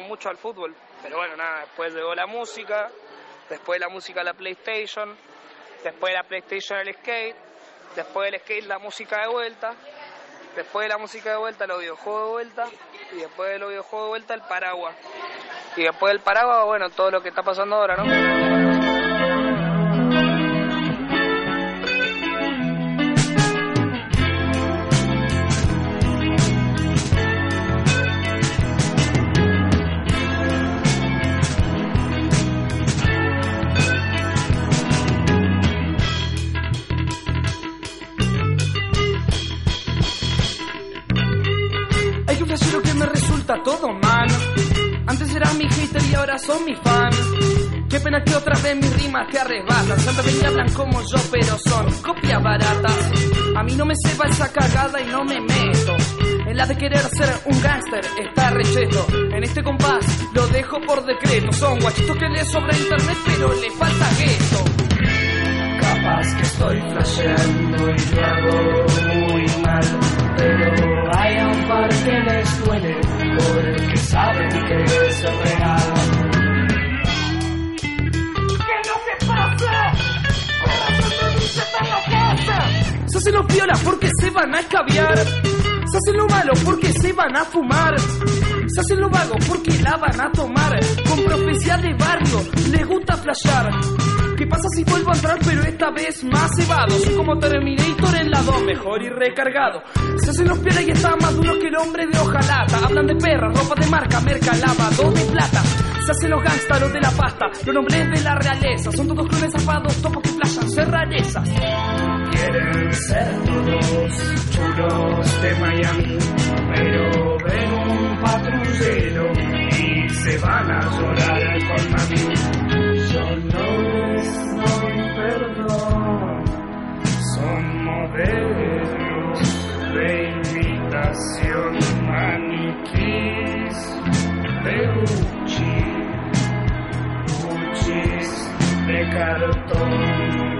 mucho al fútbol, pero bueno, nada, después llegó la música, después de la música la PlayStation, después de la PlayStation el skate, después del skate la música de vuelta, después de la música de vuelta los videojuegos de vuelta y después de los videojuegos de vuelta el paraguas. Y después del paraguas, bueno, todo lo que está pasando ahora, ¿no? Todo mal. Antes eras mi hater y ahora son mi fan. Qué pena que otra vez mis rimas te arrebatan. Santa y hablan como yo, pero son copias baratas. A mí no me sepa esa cagada y no me meto. En la de querer ser un gángster está recheto. En este compás lo dejo por decreto. Son guachitos que le sobra internet, pero le falta gueto. Capaz que estoy flasheando y lo hago muy mal. Pero hay un par que les duele porque saben que es real. ¡Que no se lo que hace! Se hacen los violas porque se van a escabiar. Se hacen lo malo porque se van a fumar. Se hacen lo vago porque la van a tomar. Con profecía de barrio, les gusta flashear. ¿Qué pasa si vuelvo a entrar pero esta vez más cebado? Soy como Terminator en la 2, mejor y recargado. Se hacen los piolas y están más duros que el hombre de hojalata. Hablan de perras, ropa de marca, merca, lavado de plata. Se hacen los gangsters, los de la pasta, los nombres de la realeza. Son todos clones zapados, topos que flashan, ser rarezas. Quieren ser todos chulos de Miami, pero ven un patrullero y se van a llorar con mami. Yo no son modelos de imitación maniquís de Gucci, Gucci de cartón.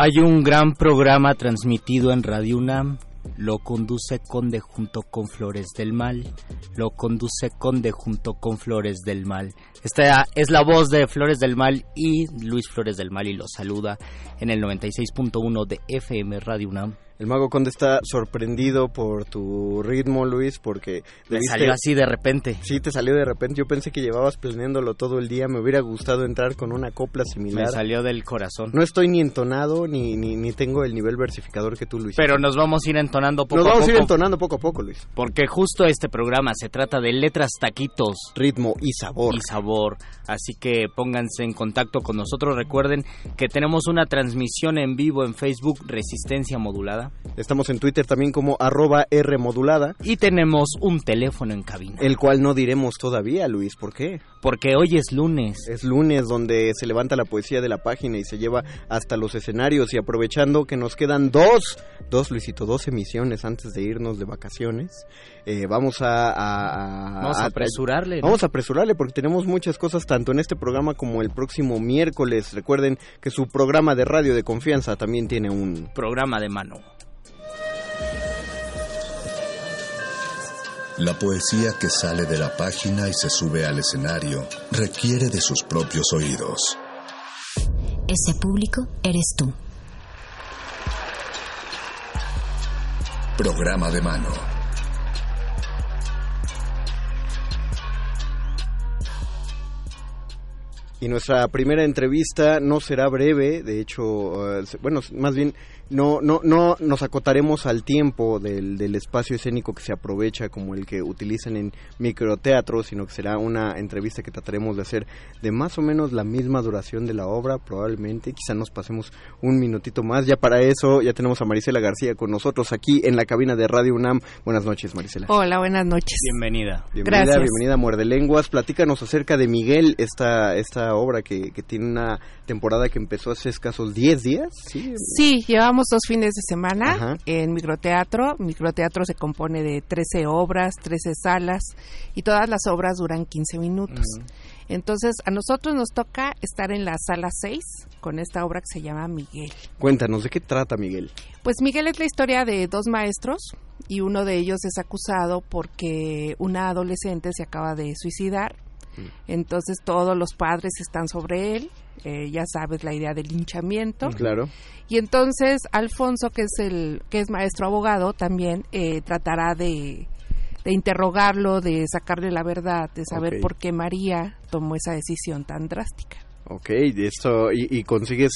Hay un gran programa transmitido en Radio UNAM. Lo conduce Conde junto con Flores del Mal. Lo conduce Conde junto con Flores del Mal. Esta es la voz de Flores del Mal y Luis Flores del Mal y lo saluda en el 96.1 de FM Radio UNAM. El mago conde está sorprendido por tu ritmo, Luis, porque... Me salió así de repente. Sí, te salió de repente. Yo pensé que llevabas planeándolo todo el día. Me hubiera gustado entrar con una copla similar. Me salió del corazón. No estoy ni entonado, ni, ni, ni tengo el nivel versificador que tú, Luis. Pero nos vamos a ir entonando poco a poco. Nos vamos a ir entonando poco a poco, Luis. Porque justo este programa se trata de letras, taquitos. Ritmo y sabor. Y sabor. Así que pónganse en contacto con nosotros. Recuerden que tenemos una transmisión en vivo en Facebook Resistencia Modulada. Estamos en Twitter también como arroba R modulada. Y tenemos un teléfono en cabina. El cual no diremos todavía, Luis. ¿Por qué? Porque hoy es lunes. Es lunes donde se levanta la poesía de la página y se lleva hasta los escenarios. Y aprovechando que nos quedan dos, dos Luisito, dos emisiones antes de irnos de vacaciones. Eh, vamos a, a, Vamos a apresurarle. ¿no? Vamos a apresurarle porque tenemos muchas cosas tanto en este programa como el próximo miércoles. Recuerden que su programa de radio de confianza también tiene un programa de mano. La poesía que sale de la página y se sube al escenario requiere de sus propios oídos. Ese público eres tú. Programa de mano. Y nuestra primera entrevista no será breve, de hecho, uh, bueno, más bien no, no, no nos acotaremos al tiempo del, del, espacio escénico que se aprovecha como el que utilizan en microteatro, sino que será una entrevista que trataremos de hacer de más o menos la misma duración de la obra, probablemente, quizá nos pasemos un minutito más. Ya para eso, ya tenemos a Marisela García con nosotros aquí en la cabina de Radio UNAM. Buenas noches, Marisela. Hola, buenas noches. Bienvenida. Bienvenida, Gracias. bienvenida a Muerde Lenguas. Platícanos acerca de Miguel, esta, esta obra que, que tiene una temporada que empezó hace escasos 10 días. Sí, Sí, llevamos dos fines de semana Ajá. en microteatro. Microteatro se compone de 13 obras, 13 salas y todas las obras duran 15 minutos. Entonces, a nosotros nos toca estar en la sala 6 con esta obra que se llama Miguel. Cuéntanos, ¿de qué trata Miguel? Pues Miguel es la historia de dos maestros y uno de ellos es acusado porque una adolescente se acaba de suicidar. Entonces todos los padres están sobre él, eh, ya sabes la idea del linchamiento. Claro. Y entonces Alfonso, que es el que es maestro abogado, también eh, tratará de, de interrogarlo, de sacarle la verdad, de saber Ok. por qué María tomó esa decisión tan drástica. Ok, esto, y, y consigues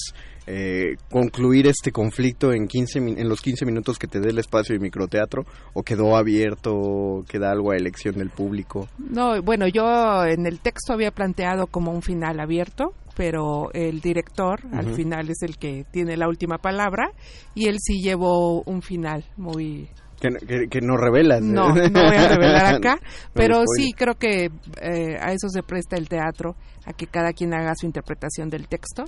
eh, concluir este conflicto en 15 min- en los 15 minutos que te dé el espacio de microteatro o quedó abierto, queda algo a elección del público. No, bueno, yo en el texto había planteado como un final abierto, pero el director al final es el que tiene la última palabra y él sí llevó un final muy... Que, que, que no revelas. No, no voy a revelar acá, pero sí creo que eh, a eso se presta el teatro, a que cada quien haga su interpretación del texto.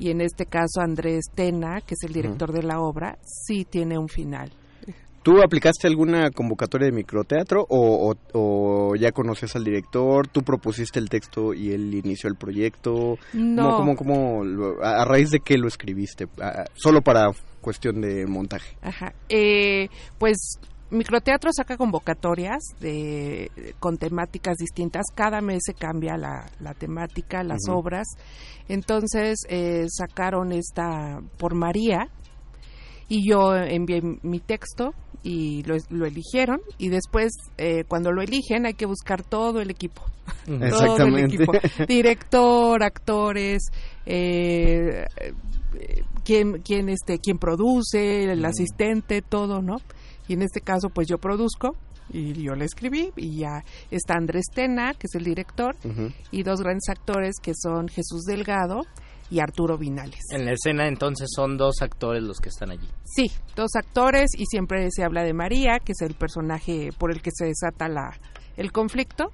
Y en este caso Andrés Tena, que es el director de la obra, sí tiene un final. ¿Tú aplicaste alguna convocatoria de microteatro o, o- o ya conoces al director? ¿Tú propusiste el texto y él inició el proyecto? No. ¿Cómo, cómo, cómo lo- a, raíz de qué lo escribiste? Solo para cuestión de montaje. Ajá. Eh, pues Microteatro saca convocatorias de, con temáticas distintas. Cada mes se cambia la, la temática, las obras. Entonces eh, sacaron esta por María y yo envié mi texto y lo, lo eligieron y después eh, cuando lo eligen hay que buscar todo el equipo. Todo el equipo. Director, actores, eh, eh, quién, quién, este, quién produce, el asistente, todo, ¿no? Y en este caso, pues yo produzco y yo le escribí y ya está Andrés Tena, que es el director, y dos grandes actores que son Jesús Delgado y Arturo Vinales. En la escena entonces son dos actores los que están allí. Sí, dos actores y siempre se habla de María, que es el personaje por el que se desata la, el conflicto,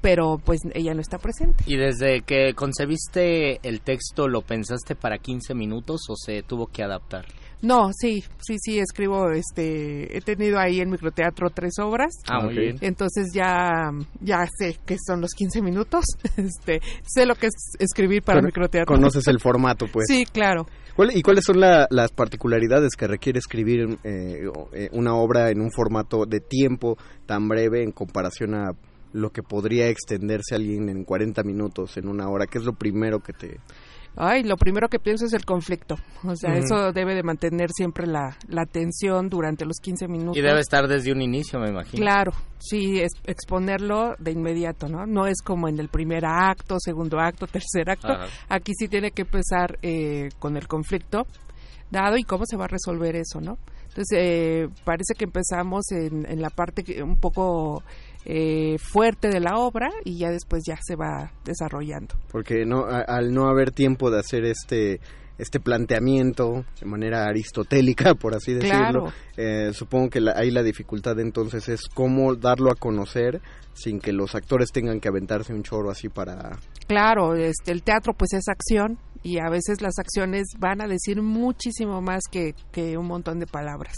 pero pues ella no está presente. ¿Y desde que concebiste el texto lo pensaste para 15 minutos o se tuvo que adaptar? No, sí, sí, sí, escribo, este, he tenido ahí en microteatro tres obras. Ah, muy bien. Entonces ya, ya sé que son los 15 minutos, este, sé lo que es escribir para microteatro. Conoces el formato, pues. Sí, claro. ¿Cuál- ¿Y cuáles son la- las particularidades que requiere escribir eh, eh, una obra en un formato de tiempo tan breve en comparación a lo que podría extenderse alguien en 40 minutos, en una hora? ¿Qué es lo primero que te... Ay, lo primero que pienso es el conflicto. O sea, eso debe de mantener siempre la, la tensión durante los 15 minutos. Y debe estar desde un inicio, me imagino. Claro, sí, es exponerlo de inmediato, ¿no? No es como en el primer acto, segundo acto, tercer acto. Aquí sí tiene que empezar eh, con el conflicto dado y cómo se va a resolver eso, ¿no? Entonces, eh, parece que empezamos en, en la parte que- un poco eh, fuerte de la obra y ya después ya se va desarrollando. Porque no, a- al no haber tiempo de hacer este este planteamiento de manera aristotélica, por así decirlo, Claro. eh, supongo que la- ahí la dificultad entonces es cómo darlo a conocer sin que los actores tengan que aventarse un choro así para... Claro, este, el teatro pues es acción y a veces las acciones van a decir muchísimo más que, que un montón de palabras.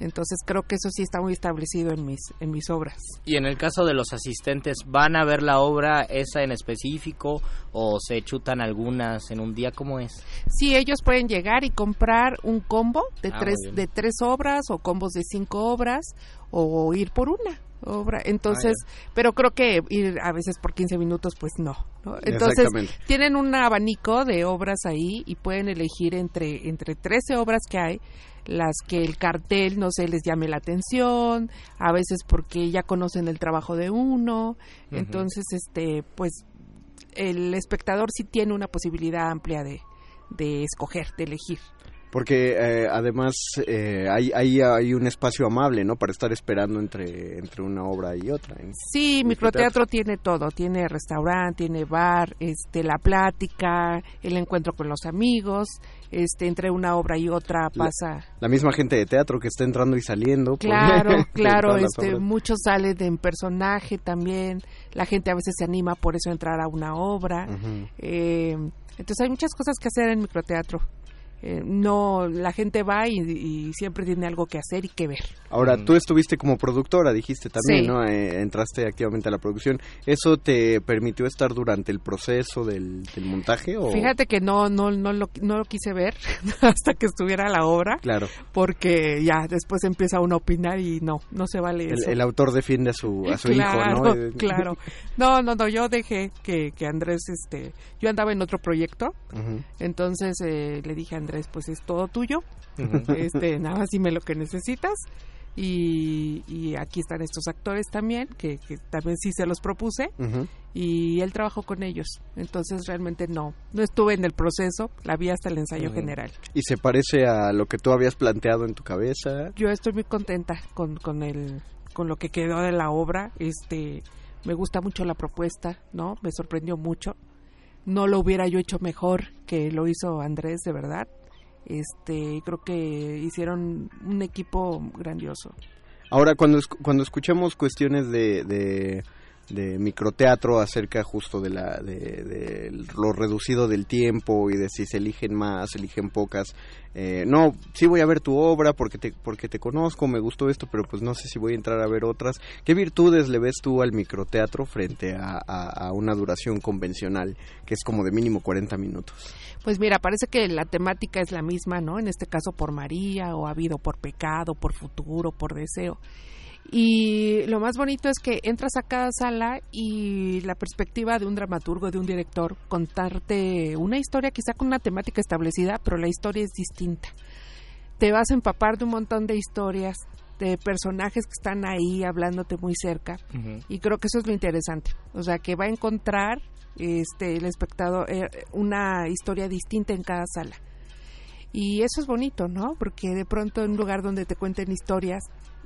Entonces creo que eso sí está muy establecido en mis, en mis obras. Y en el caso de los asistentes, ¿van a ver la obra esa en específico o se chutan algunas en un día? ¿Cómo es? Sí, ellos pueden llegar y comprar un combo de Ah, tres de tres obras o combos de cinco obras o ir por una obra. Entonces, Ah, pero creo que ir a veces por 15 minutos pues no, ¿no? Entonces, tienen un abanico de obras ahí y pueden elegir entre entre 13 obras que hay las que el cartel no se les llame la atención, a veces porque ya conocen el trabajo de uno. Entonces, este pues el espectador sí tiene una posibilidad amplia de de escoger, de elegir. Porque eh, además eh, hay, hay, hay un espacio amable, ¿no? Para estar esperando entre, entre una obra y otra. ¿eh? Sí, microteatro tiene todo, tiene restaurante, tiene bar, este la plática, el encuentro con los amigos, este entre una obra y otra pasa La misma gente de teatro que está entrando y saliendo. por- Claro, de claro, este muchos salen en personaje también, la gente a veces se anima por eso a entrar a una obra. Eh, entonces hay muchas cosas que hacer en microteatro. Eh, no, la gente va y, y siempre tiene algo que hacer y que ver. Ahora, Mm. tú estuviste como productora, dijiste también, Sí. ¿no? Eh, entraste activamente a la producción. ¿Eso te permitió estar durante el proceso del, del montaje? O... Fíjate que no, no, no, lo, no lo quise ver hasta que estuviera la obra, Claro, porque ya después empieza uno a opinar y no, no se vale el, eso. el autor defiende a su, a su claro, hijo, ¿no? Eh, claro. No, no, no, yo dejé que, que Andrés, este, yo andaba en otro proyecto, entonces eh, le dije a Andrés, pues es todo tuyo, este, nada más dime lo que necesitas. Y, y aquí están estos actores también, que, que también sí se los propuse, y él trabajó con ellos. Entonces realmente no, no estuve en el proceso, la vi hasta el ensayo general. ¿Y se parece a lo que tú habías planteado en tu cabeza? Yo estoy muy contenta con, con el con lo que quedó de la obra. Este, me gusta mucho la propuesta, ¿no? Me sorprendió mucho. No lo hubiera yo hecho mejor que lo hizo Andrés, de verdad. Este, creo que hicieron un equipo grandioso. Ahora, cuando, cuando escuchamos cuestiones de, de microteatro acerca justo de, la, de, de lo reducido del tiempo y de si se eligen más, eligen pocas, eh, no, sí voy a ver tu obra porque te, porque te conozco, me gustó esto, pero pues no sé si voy a entrar a ver otras. ¿Qué virtudes le ves tú al microteatro frente a, a- una duración convencional, que es como de mínimo 40 minutos? Pues mira, parece que la temática es la misma, ¿no? En este caso por María, o habido por pecado, por futuro, por deseo. Y lo más bonito es que entras a cada sala y la perspectiva de un dramaturgo, de un director, contarte una historia quizá con una temática establecida, pero la historia es distinta. Te vas a empapar de un montón de historias, de personajes que están ahí hablándote muy cerca y creo que eso es lo interesante. O sea que va a encontrar este el espectador eh, una historia distinta en cada sala. Y eso es bonito no porque de pronto en un lugar donde te cuenten historias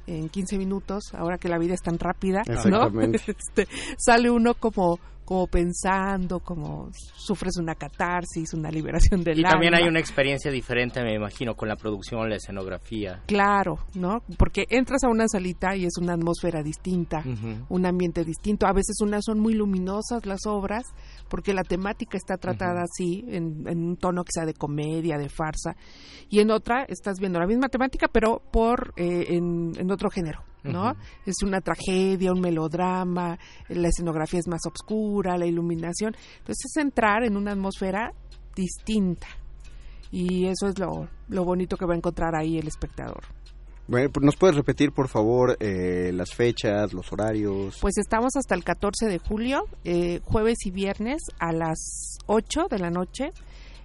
en 15 minutos ahora que la vida es tan rápida no. Este, sale uno como como pensando, como sufres una catarsis, una liberación del Y también hay alma. una experiencia diferente, me imagino, con la producción, la escenografía. Claro, ¿no? Porque entras a una salita y es una atmósfera distinta, un ambiente distinto. A veces unas son muy luminosas las obras, porque la temática está tratada así, en, en un tono que sea de comedia, de farsa. Y en otra estás viendo la misma temática, pero por eh, en, en otro género, ¿no? Es una tragedia, un melodrama, la escenografía es más oscura, la iluminación. Entonces es entrar en una atmósfera distinta. Y eso es lo, lo bonito que va a encontrar ahí el espectador. Bueno, pues, ¿Nos puedes repetir, por favor, eh, las fechas, los horarios? Pues estamos hasta el 14 de julio, eh, jueves y viernes a las 8 de la noche,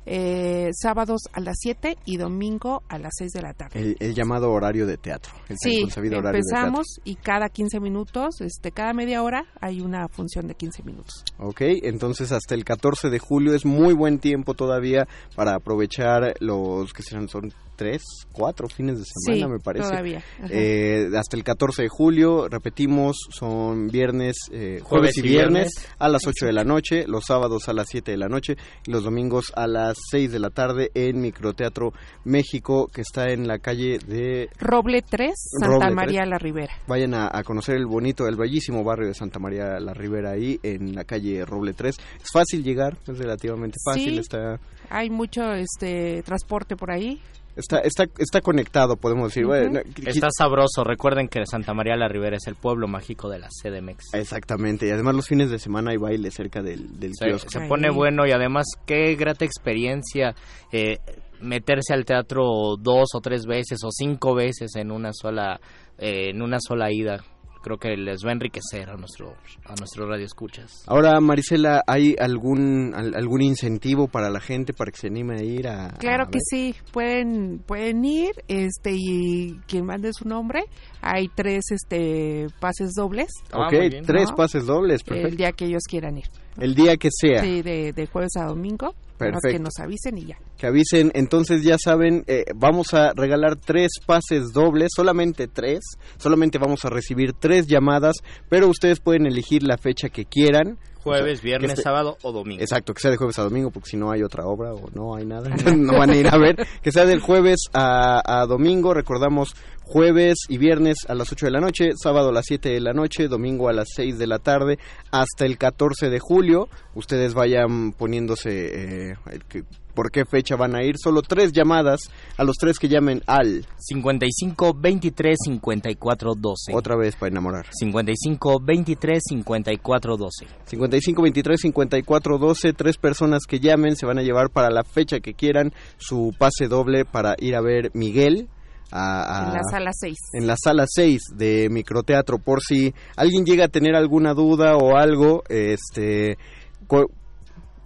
eh, sábados a las 7 y domingo a las 6 de la tarde. El, el llamado horario de teatro. El Sí, horario de teatro. empezamos y cada 15 minutos, este, cada media hora hay una función de 15 minutos. Ok, entonces hasta el 14 de julio es muy buen tiempo todavía para aprovechar los que serán, son tres, cuatro fines de semana, Sí, me parece. todavía. Eh, hasta el 14 de julio, repetimos, son viernes, eh, jueves, Jueves y y viernes, viernes. a las 8 de la noche, los sábados a las 7 de la noche y los domingos a las 6 de la tarde en Microteatro México, que está en la calle de Roble 3, Santa Roble María 3. la Ribera. Vayan a, a conocer el bonito, el bellísimo barrio de Santa María la Ribera ahí en la calle Roble 3. Es fácil llegar, es relativamente fácil, Sí. está Hay mucho este transporte por ahí. Está está está conectado, podemos decir. Ujú. Bueno, Está sabroso. Recuerden que Santa María la Ribera es el pueblo mágico de la CDMX. Exactamente, y además los fines de semana hay baile cerca del, del Se, kiosco. se pone bueno y además qué grata experiencia eh, meterse al teatro dos o tres veces o cinco veces en una sola eh, en una sola ida. Creo que les va a enriquecer a nuestro a nuestro radio escuchas. Ahora, Marisela, ¿hay algún al- algún incentivo para la gente para que se anime a ir a Claro a que ver? sí, pueden pueden ir, este y quien mande su nombre, hay tres este pases dobles. Ah, Ok, bien. tres ¿No? pases dobles, El día que ellos quieran ir. El día que sea. Sí, de, de jueves a domingo. Más que nos avisen y ya. que avisen. Entonces ya saben, eh, vamos a regalar tres pases dobles, solamente tres. Solamente vamos a recibir tres llamadas, pero ustedes pueden elegir la fecha que quieran. Jueves, O sea, que viernes, sábado o domingo. Exacto, que sea de jueves a domingo, porque si no hay otra obra o no hay nada, no van a ir a ver. Que sea del jueves a, a domingo, recordamos jueves y viernes a las 8 de la noche, sábado a las 7 de la noche, domingo a las 6 de la tarde, hasta el 14 de julio. Ustedes vayan poniéndose eh, por qué fecha van a ir. Solo tres llamadas a los tres que llamen al. 55 23 54 12. Otra vez para enamorar. 55 23 54 12. 55 23 54 12 tres personas que llamen se van a llevar para la fecha que quieran su pase doble para ir a ver Miguel a- a- En la sala 6. en la sala 6 de microteatro por si alguien llega a tener alguna duda o algo este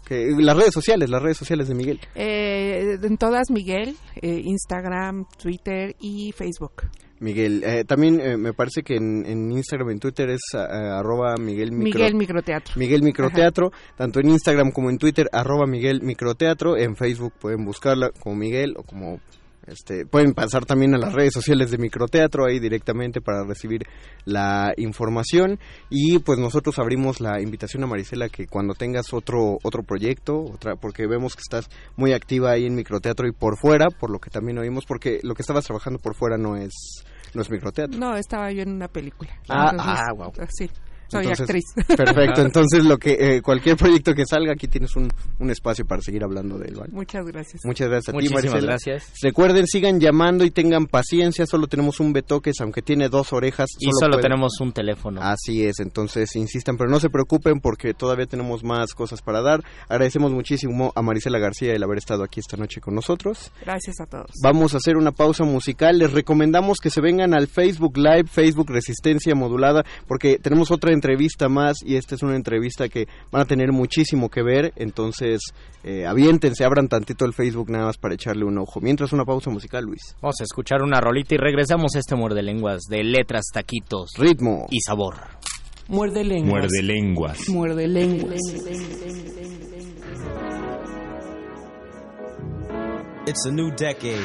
que, las redes sociales las redes sociales de Miguel Eh, en todas Miguel, eh, Instagram, Twitter y Facebook. Miguel eh, también eh, me parece que en, en Instagram y en Twitter es ah, arroba Miguel Micro- Miguel Microteatro. Miguel Microteatro, tanto en Instagram como en Twitter, arroba Miguel Microteatro, en Facebook pueden buscarla como Miguel o como este, pueden pasar también a las redes sociales de Microteatro ahí directamente para recibir la información y pues nosotros abrimos la invitación a Marisela que cuando tengas otro otro proyecto, otra porque vemos que estás muy activa ahí en Microteatro y por fuera, por lo que también oímos porque lo que estabas trabajando por fuera no es no es Microteatro. No, estaba yo en una película. Ah, Entonces, ah, guau. Sí, soy Entonces, actriz. Perfecto, entonces lo que eh, cualquier proyecto que salga aquí tienes un, un espacio para seguir hablando de él, ¿vale? Muchas gracias. Muchas gracias a ti, Muchísimas Marisela. gracias. Recuerden, sigan llamando y tengan paciencia, solo tenemos un betoques, aunque tiene dos orejas. Y solo tenemos un teléfono. Así es, entonces insistan, pero no se preocupen porque todavía tenemos más cosas para dar. Agradecemos muchísimo a Marisela García el haber estado aquí esta noche con nosotros. Gracias a todos. Vamos a hacer una pausa musical. Les recomendamos que se vengan al Facebook Live, Facebook Resistencia Modulada, porque tenemos otra entrevista más y esta es una entrevista que van a tener muchísimo que ver. Entonces, eh, aviéntense, abran tantito el Facebook nada más para echarle un ojo. Mientras una pausa musical, Luis. Vamos a escuchar una rolita y regresamos a este muerde lenguas de letras, taquitos Ritmo. y sabor. Muerde lenguas. Muerde lenguas. Muerde lenguas. It's a new decade.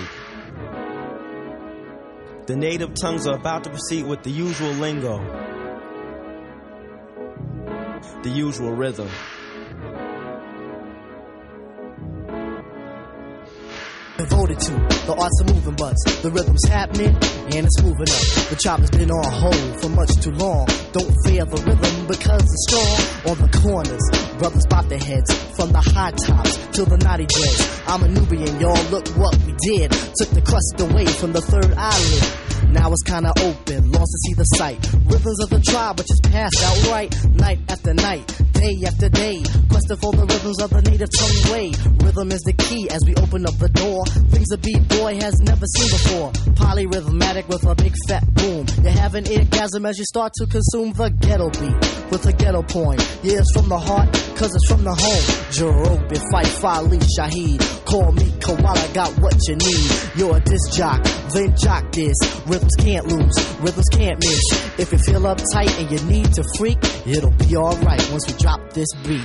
The native tongues are about to proceed with the usual lingo. The usual rhythm. Devoted to the arts of moving butts. The rhythm's happening and it's moving up. The chop has been on hold for much too long. Don't fear the rhythm because it's strong. On the corners, brothers bop their heads from the high tops to the naughty dreads. I'm a Nubian, y'all. Look what we did. Took the crust away from the third eyelid. Now it's kinda open, lost to see the sight. Rhythms of the tribe, but just passed outright. Night after night, day after day. Questing for the rhythms of the native tongue way. Rhythm is the key as we open up the door. Things a beat boy has never seen before. Polyrhythmatic with a big fat boom. You have an orgasm as you start to consume the ghetto beat with a ghetto point. Yeah, it's from the heart, cause it's from the home. Jerobi, fight Fali Shaheed. Call me Koala, got what you need. You're a disc jock, then jock this. Rhythms can't lose, rhythms can't miss. If you feel uptight and you need to freak, it'll be alright once we drop this beat.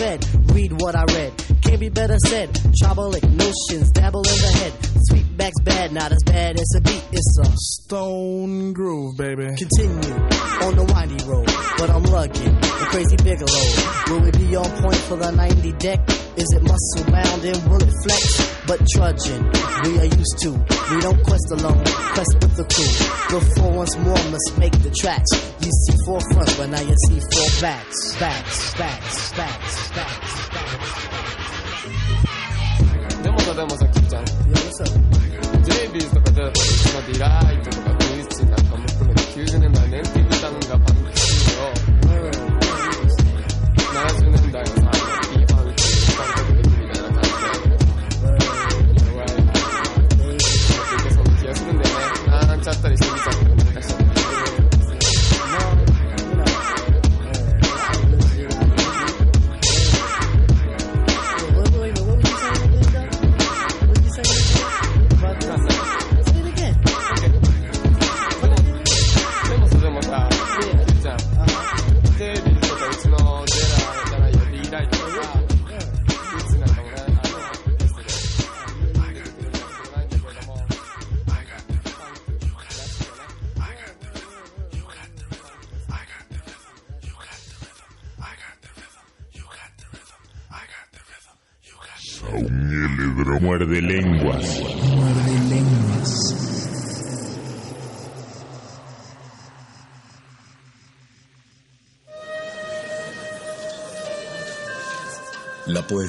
Fed. Read what I read, can't be better said. Tribalic notions, dabble not as bad as a beat. It's a stone groove, baby. Continue on the windy road, but I'm lugging the crazy Bigelow. Will it be on point for the 90 deck? Is it muscle bound and will it flex? But trudging, we are used to. We don't quest alone, quest with the crew. Before once more, must make the tracks. You see four fronts, but now you see four backs. Backs, backs, backs, backs, backs. Demos. Yeah, what's up? ジェイビーズとかでうちのディライトとかブイッチなんかも含めて90年代ネンティブタウンがパンクシーンを70年代のさ P ファンク感覚的みたいな感じで弱い結構そんな気がするんだよねなんちゃったりして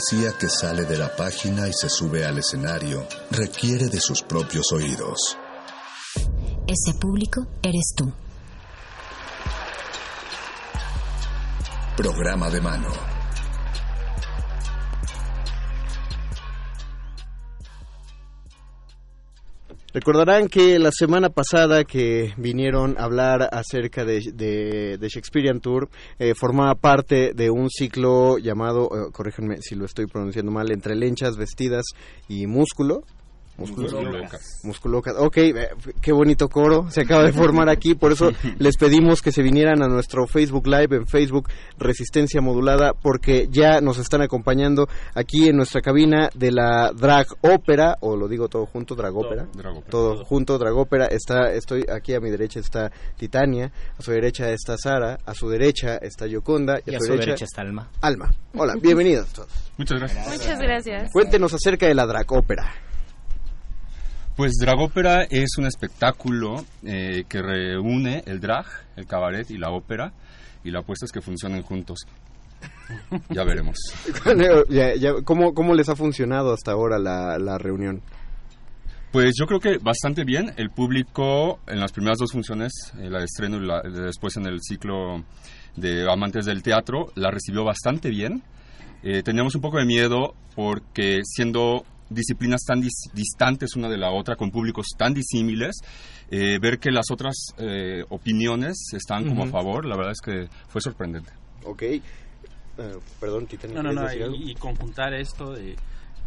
poesía que sale de la página y se sube al escenario requiere de sus propios oídos. Ese público eres tú. Programa de mano. Recordarán que la semana pasada que vinieron a hablar acerca de, de, de Shakespearean Tour, eh, formaba parte de un ciclo llamado, eh, si lo estoy pronunciando mal, entre lenchas, vestidas y músculo. Musculocas. Musculocas. Ok, eh, qué bonito coro se acaba de formar aquí. Por eso les pedimos que se vinieran a nuestro Facebook Live en Facebook Resistencia Modulada, porque ya nos están acompañando aquí en nuestra cabina de la Drag Ópera, o lo digo todo junto, Drag Ópera. Todo, Drag Ópera. Todo junto, Drag Ópera. Está, estoy aquí a mi derecha está Titania, a su derecha está Sara, a su derecha está Yoconda Y a su derecha está Alma. Alma. Hola, bienvenidos todos. Muchas gracias. Muchas gracias. Cuéntenos acerca de la Drag Ópera. Pues Dragópera es un espectáculo eh, que reúne el drag, el cabaret y la ópera, y la apuesta es que funcionen juntos. Ya veremos. Ya- ya, ¿cómo, ¿Cómo les ha funcionado hasta ahora la, la reunión? Pues yo creo que bastante bien. El público en las primeras dos funciones, eh, la de estreno y la, después en el ciclo de Amantes del Teatro, la recibió bastante bien. Eh, teníamos un poco de miedo porque siendo disciplinas tan dis- distantes una de la otra, con públicos tan disímiles, eh, ver que las otras eh, opiniones están como a favor, la verdad es que fue sorprendente. Ok. Eh, perdón, Titania. No, no, no, ¿quieres decir algo? y, y conjuntar esto de,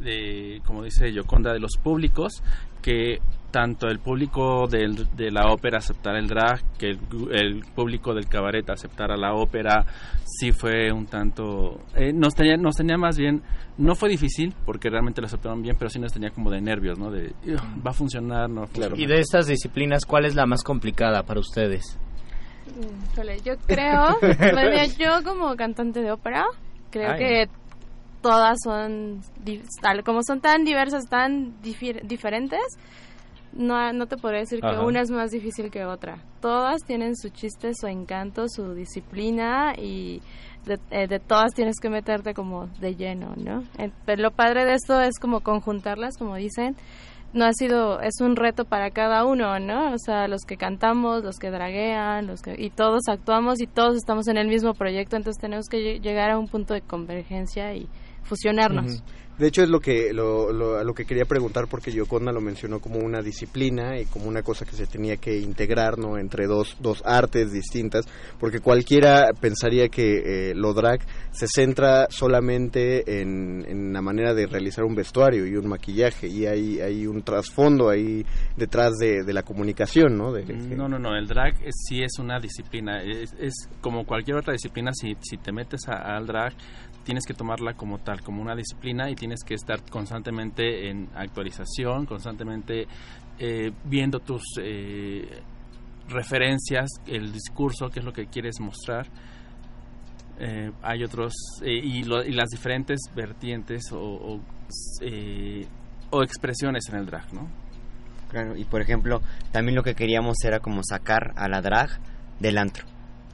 de, como dice Yoconda, de los públicos, que tanto el público del- de la ópera aceptara el drag, que el, el público del cabaret aceptara la ópera, sí fue un tanto... eh, nos, tenía, nos tenía más bien, no fue difícil, porque realmente lo aceptaron bien, pero sí nos tenía como de nervios, ¿no? De, "Ugh, va a funcionar, no funcionar". Y de estas disciplinas, ¿cuál es la más complicada para ustedes? Híjole, yo creo, yo como cantante de ópera, creo Ay. que todas son, como son tan diversas, tan diferentes, no, no te podría decir que una es más difícil que otra. Todas tienen su chiste, su encanto, su disciplina y de, eh, de todas tienes que meterte como de lleno, ¿no? Eh, pero lo padre de esto es como conjuntarlas, como dicen. No ha sido, es un reto para cada uno, ¿no? O sea, los que cantamos, los que draguean, los que, y todos actuamos y todos estamos en el mismo proyecto, entonces tenemos que lle- llegar a un punto de convergencia y fusionarnos. De hecho es lo que lo, lo- a lo que quería preguntar porque Yoconda lo mencionó como una disciplina y como una cosa que se tenía que integrar no entre dos, dos artes distintas porque cualquiera pensaría que eh, lo drag se centra solamente en, en la manera de realizar un vestuario y un maquillaje y hay, hay un trasfondo ahí detrás de, de la comunicación no de, No, no, no, el drag es- sí es una disciplina, es, es como cualquier otra disciplina, si, si te metes a- al drag tienes que tomarla como tal, como una disciplina y tienes que estar constantemente en actualización, constantemente eh, viendo tus eh, referencias, el discurso, qué es lo que quieres mostrar. Eh, hay otros y, lo- y las diferentes vertientes o, o, o expresiones en el drag, ¿no? Claro, y por ejemplo, también lo que queríamos era como sacar a la drag del antro.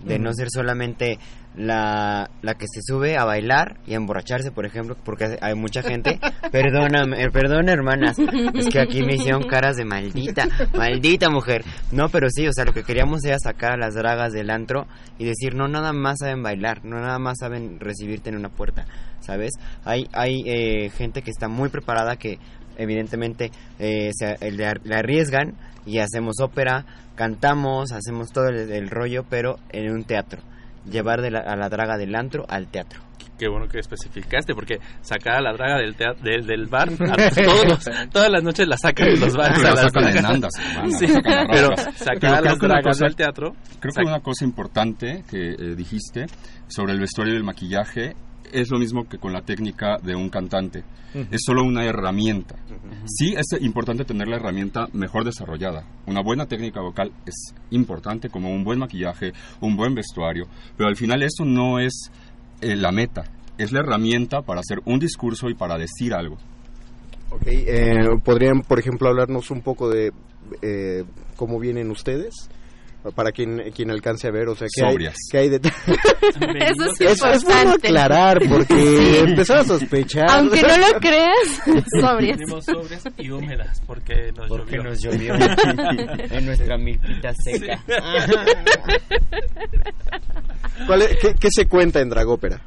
De no ser solamente la, la que se sube a bailar y a emborracharse, por ejemplo, porque hay mucha gente. Perdóname, eh, perdona, hermanas. Es que aquí me hicieron caras de maldita, maldita mujer. No, pero sí, o sea, lo que queríamos era sacar a las dragas del antro y decir, no, nada más saben bailar, no nada más saben recibirte en una puerta, ¿sabes? Hay, hay eh, gente que está muy preparada que evidentemente eh, se, eh, le arriesgan y hacemos ópera, cantamos, hacemos todo el, el rollo, pero en un teatro. Llevar de la- a la draga del antro al teatro. Qué bueno que especificaste, porque sacar a la draga del, tea- del, del bar, a todos los- todas las noches la sacan de los bares. La sacan en dragas. andas, hermano, Sí, la sacan a pero sacar a creo las que una dragas cosa- del teatro. Creo que una cosa importante que eh, dijiste sobre el vestuario y el maquillaje es lo mismo que con la técnica de un cantante. Es solo una herramienta. Sí es importante tener la herramienta mejor desarrollada. Una buena técnica vocal es importante como un buen maquillaje, un buen vestuario, pero al final eso no es eh, la meta, es la herramienta para hacer un discurso y para decir algo. Ok, eh, ¿podrían, por ejemplo, hablarnos un poco de eh, cómo vienen ustedes? Para quien, quien alcance a ver, o sea, ¿qué hay, Sobrias. qué hay detrás? Eso es es, es bueno importante. aclarar, porque empezar a sospechar. Aunque no lo creas, sobrias. Venimos sobrias y húmedas, porque nos Porque llovió. nos llovió en nuestra milpita seca. ¿Cuál es- qué, qué se cuenta en Dragópera?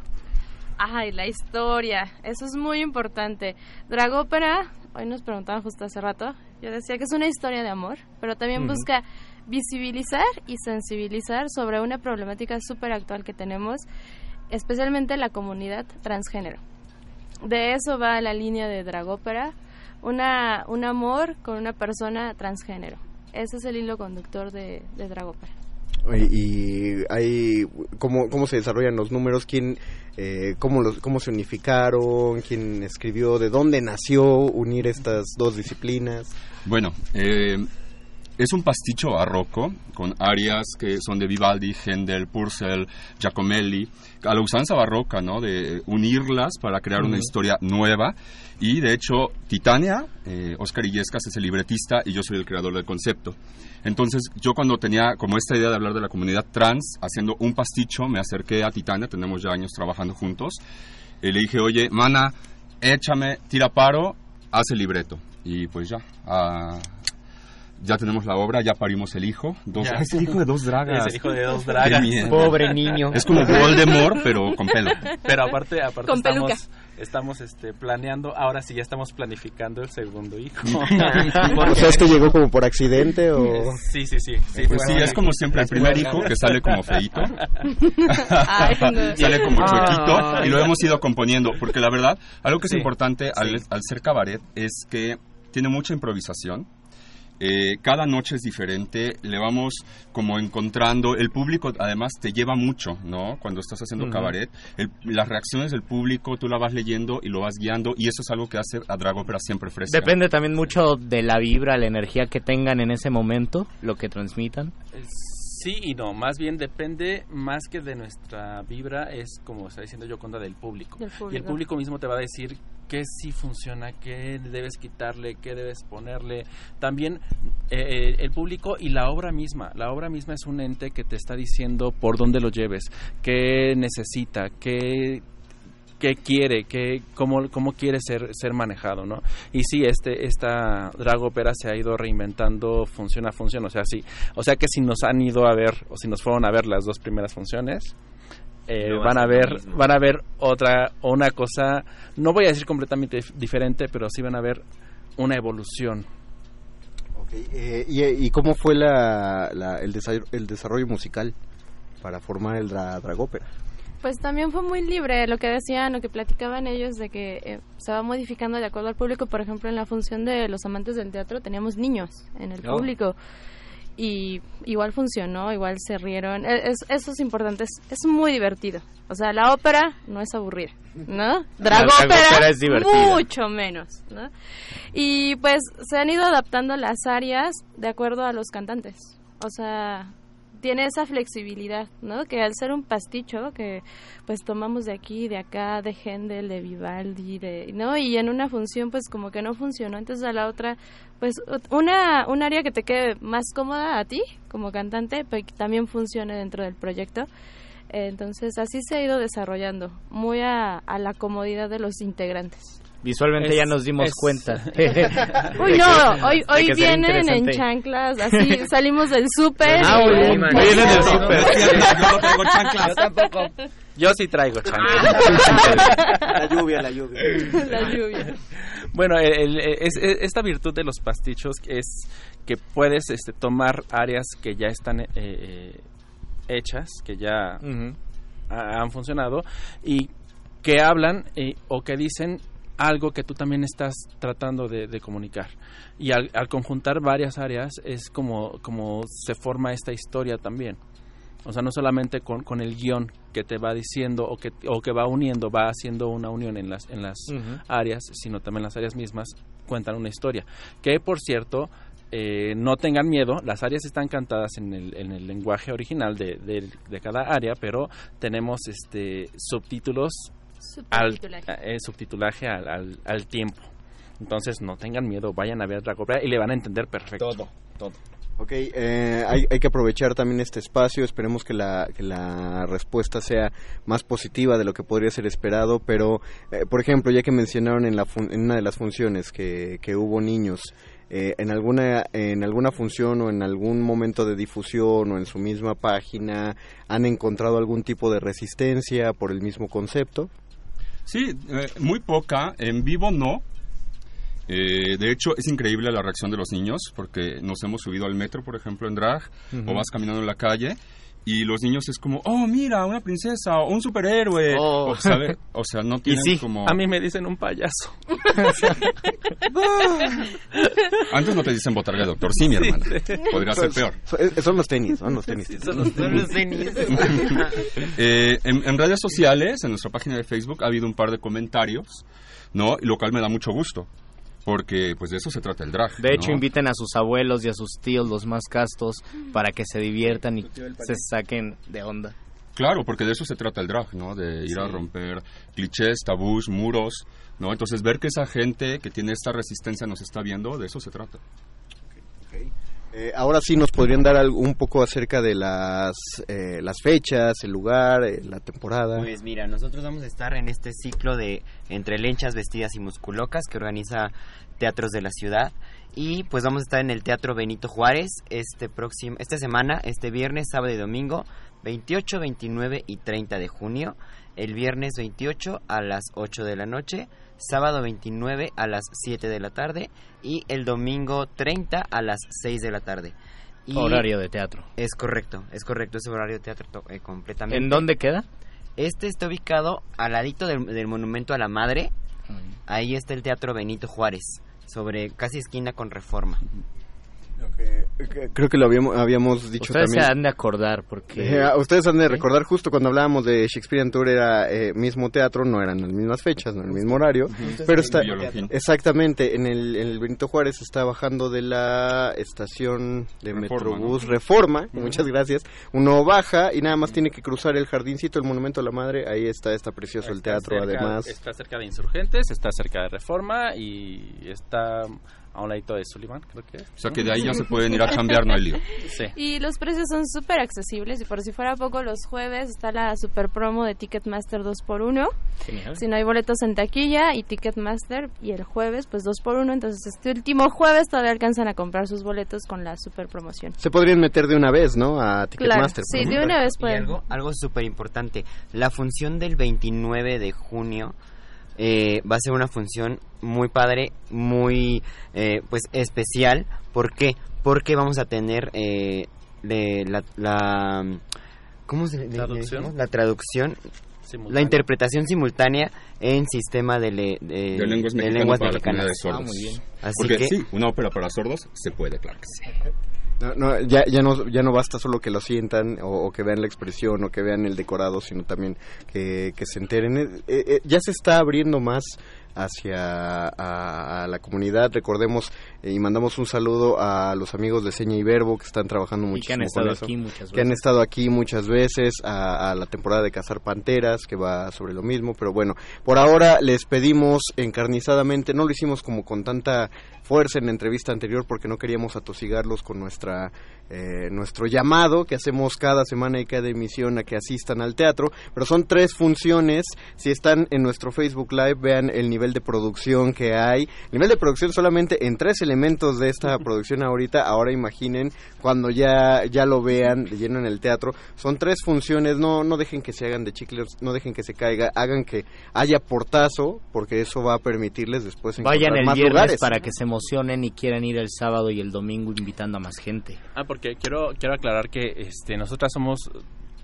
Ay, la historia, eso es muy importante. Dragópera, hoy nos preguntaban justo hace rato, yo decía que es una historia de amor, pero también Ujú. busca visibilizar y sensibilizar sobre una problemática súper actual que tenemos, especialmente la comunidad transgénero. De eso va la línea de Dragópera, una, un amor con una persona transgénero. Ese es el hilo conductor de, de Dragópera. Y, y hay, ¿cómo, ¿cómo se desarrollan los números? ¿Quién, eh, cómo, los, ¿Cómo se unificaron? ¿Quién escribió? ¿De dónde nació unir estas dos disciplinas? Bueno, eh, es un pasticho barroco con arias que son de Vivaldi, Händel, Purcell, Giacomelli, a la usanza barroca, ¿no? De unirlas para crear una historia nueva. Y de hecho, Titania, eh, Oscar Illescas es el libretista y yo soy el creador del concepto. Entonces, yo cuando tenía como esta idea de hablar de la comunidad trans, haciendo un pasticho, me acerqué a Titania, tenemos ya años trabajando juntos, y le dije, oye, mana, échame, tira paro, haz el libreto. Y pues ya, ah, ya tenemos la obra, ya parimos el hijo. Dos, Ya. es el hijo de dos dragas. Es el hijo de dos dragas. Pobre niño. Es como Voldemort, pero con pelo. Pero aparte, aparte Con estamos, peluca. estamos este, planeando, ahora sí ya estamos planificando el segundo hijo. O sea, es que llegó como por accidente o... Sí, sí, sí. sí, Pues sí, es como siempre el primer hijo que sale como feito. Ay, no. sale como Ah. chuequito y lo hemos ido componiendo. Porque la verdad, algo que es Sí, importante al, al ser cabaret es que tiene mucha improvisación. Eh, cada noche es diferente, le vamos como encontrando, el público además te lleva mucho, ¿no? Cuando estás haciendo cabaret, el- las reacciones del público tú la vas leyendo y lo vas guiando y eso es algo que hace a Dragópera siempre fresca. Depende también mucho de la vibra, la energía que tengan en ese momento, lo que transmitan. Sí y no, más bien depende más que de nuestra vibra, es como está diciendo yo, contra del público. Del Y el público. público mismo te va a decir qué sí funciona, qué debes quitarle, qué debes ponerle. También eh, eh, el público y la obra misma. La obra misma es un ente que te está diciendo por dónde lo lleves, qué necesita, qué qué quiere, qué, cómo, cómo quiere ser, ser manejado, ¿no? Y sí, este, esta drag ópera se ha ido reinventando función a función, o sea, sí, o sea que si nos han ido a ver, o si nos fueron a ver las dos primeras funciones, eh, No van a ver, van a ver otra, una cosa, no voy a decir completamente dif- diferente, pero sí van a ver una evolución. Eh, y, y cómo fue la, la- el, desarrollo, el desarrollo musical para formar el dra Dragópera? Pues también fue muy libre lo que decían, lo que platicaban ellos de que eh, se va modificando de acuerdo al público. Por ejemplo, en la función de los amantes del teatro teníamos niños en el Oh. público y igual funcionó, igual se rieron. E- es- eso es importante, es, es muy divertido. O sea, la ópera no es aburrida, ¿no? Dragópera es mucho menos, ¿no? Y pues se han ido adaptando las áreas de acuerdo a los cantantes. O sea, tiene esa flexibilidad, ¿no? Que al ser un pasticho que pues tomamos de aquí, de acá, de Händel, de Vivaldi, de, ¿no? Y en una función pues como que no funcionó, entonces a la otra pues una un área que te quede más cómoda a ti como cantante, pero que también funcione dentro del proyecto. Entonces así se ha ido desarrollando, muy a, a la comodidad de los integrantes. Visualmente Es- ya nos dimos es- cuenta. Uy, no, hoy, hoy vienen en chanclas, así salimos del súper. Ah. Hoy vienen del súper. Yo no traigo chanclas. Yo tampoco. Yo sí traigo chanclas. La lluvia, la lluvia. La lluvia. Bueno, el- el- es- es- esta virtud de los pastichos es que puedes este, tomar áreas que ya están eh, eh, hechas, que ya han funcionado y que hablan eh, o que dicen algo que tú también estás tratando de, de comunicar. Y al, al conjuntar varias áreas es como, como se forma esta historia también. O sea, no solamente con, con el guion que te va diciendo o que, o que va uniendo, va haciendo una unión en las, en las Ujú. áreas, sino también las áreas mismas cuentan una historia. Que, por cierto, eh, no tengan miedo, las áreas están cantadas en el, en el lenguaje original de, de- de cada área, pero tenemos este subtítulos al Subtitulaje. eh, subtitulaje al, al, al tiempo. Entonces no tengan miedo, vayan a ver Dragopera y le van a entender perfecto. Todo, todo. Ok, eh, hay, hay que aprovechar también este espacio, esperemos que la, que la respuesta sea más positiva de lo que podría ser esperado, pero, eh, por ejemplo, ya que mencionaron en, la fun- en una de las funciones que, que hubo niños, eh, en, alguna, en alguna función o en algún momento de difusión o en su misma página, ¿han encontrado algún tipo de resistencia por el mismo concepto? Sí, eh, muy poca. En vivo no. Eh, de hecho, es increíble la reacción de los niños porque nos hemos subido al metro, por ejemplo, en drag, o vas caminando en la calle y los niños es como, oh, mira, una princesa o un superhéroe. Oh. O, ¿sabe? o sea, no tienen sí, como... A mí me dicen un payaso. Antes no te dicen botarga de doctor, sí, mi hermana. Podría ser peor. Son, eh, son los tenis, son los tenis. son los Son los tenis. Eh, en, en redes sociales, en nuestra página de Facebook, ha habido un par de comentarios, ¿no? Y lo cual me da mucho gusto. Porque pues de eso se trata el drag. De hecho, ¿no? inviten a sus abuelos y a sus tíos, los más castos, para que se diviertan y se saquen de onda. Claro, porque de eso se trata el drag, ¿no? De ir a romper clichés, tabús, muros, ¿no? Entonces ver que esa gente que tiene esta resistencia nos está viendo, de eso se trata. Eh, ahora sí nos podrían dar algo- un poco acerca de las, eh, las fechas, el lugar, eh, la temporada. Pues mira, nosotros vamos a estar en este ciclo de Entre Lenchas Vestidas y Musculocas que organiza Teatros de la Ciudad. Y pues vamos a estar en el Teatro Benito Juárez este próximo, esta semana, este viernes, sábado y domingo, 28, 29 y 30 de junio. El viernes 28 a las 8 de la noche, sábado 29 a las 7 de la tarde y el domingo 30 a las 6 de la tarde. Y Horario de teatro. Es correcto, es correcto, es horario de teatro eh, completamente. ¿En dónde queda? Este está ubicado al ladito del, del Monumento a la Madre. Ahí está el Teatro Benito Juárez, sobre casi esquina con Reforma. Creo que lo habíamos, habíamos dicho Ustedes también. se han de acordar porque... Eh, ustedes han de recordar justo cuando hablábamos de Shakespearean Tour era eh, mismo teatro, no eran las mismas fechas, no el mismo horario, pero está Biología. exactamente en el, en el Benito Juárez está bajando de la estación de Reforma, Metrobús ¿no? Reforma, muchas gracias. Uno baja y nada más tiene que cruzar el jardincito, el monumento a la madre, ahí está está precioso el teatro cerca- además. Está cerca de Insurgentes, está cerca de Reforma y está a un ladito de Sullivan, creo que es. O sea que de ahí ya se pueden ir a chambear, no hay lío. Sí. Y los precios son súper accesibles y por si fuera poco los jueves está la super promo de Ticketmaster 2x1. Genial. Si no hay boletos en taquilla y Ticketmaster y el jueves pues 2x1, entonces este último jueves todavía alcanzan a comprar sus boletos con la super promoción. Se podrían meter de una vez, ¿no? A Ticketmaster. sí, por de una vez Y pueden. algo, algo súper importante, la función del 29 de junio eh, va a ser una función muy padre, muy eh, pues especial. ¿Por qué? Porque vamos a tener eh, de la, la ¿cómo se le- Traducción. La traducción, la interpretación simultánea en sistema de, le- de- De lenguas de mexicanas lenguas para la comunidad mexicanas. de sordos. Ah, muy bien. Así Porque que sí, una ópera para sordos se puede, claro que sí. No, no, ya, ya, no, ya no basta solo que lo sientan o, o que vean la expresión o que vean el decorado, sino también que, que se enteren. Eh, eh, ya se está abriendo más hacia a, a la comunidad. Recordemos eh, y mandamos un saludo a los amigos de Seña y Verbo que están trabajando Y muchísimo que han con estado eso. aquí muchas Que han veces. estado aquí muchas veces, a, a la temporada de Cazar Panteras, que va sobre lo mismo, pero bueno, por ahora les pedimos encarnizadamente, no lo hicimos como con tanta fuerza en la entrevista anterior porque no queríamos atosigarlos con nuestra eh, nuestro llamado que hacemos cada semana y cada emisión a que asistan al teatro, pero son tres funciones, si están en nuestro Facebook Live vean el nivel de producción que hay, el nivel de producción solamente en tres elementos de esta producción ahorita, ahora imaginen cuando ya, ya lo vean de lleno en el teatro, son tres funciones, no, no dejen que se hagan de chicles, no dejen que se caiga, hagan que haya portazo, porque eso va a permitirles después encontrar Vayan el más lugares. para que se emocionen y quieran ir el sábado y el domingo invitando a más gente. Ah, porque quiero quiero aclarar que este nosotras somos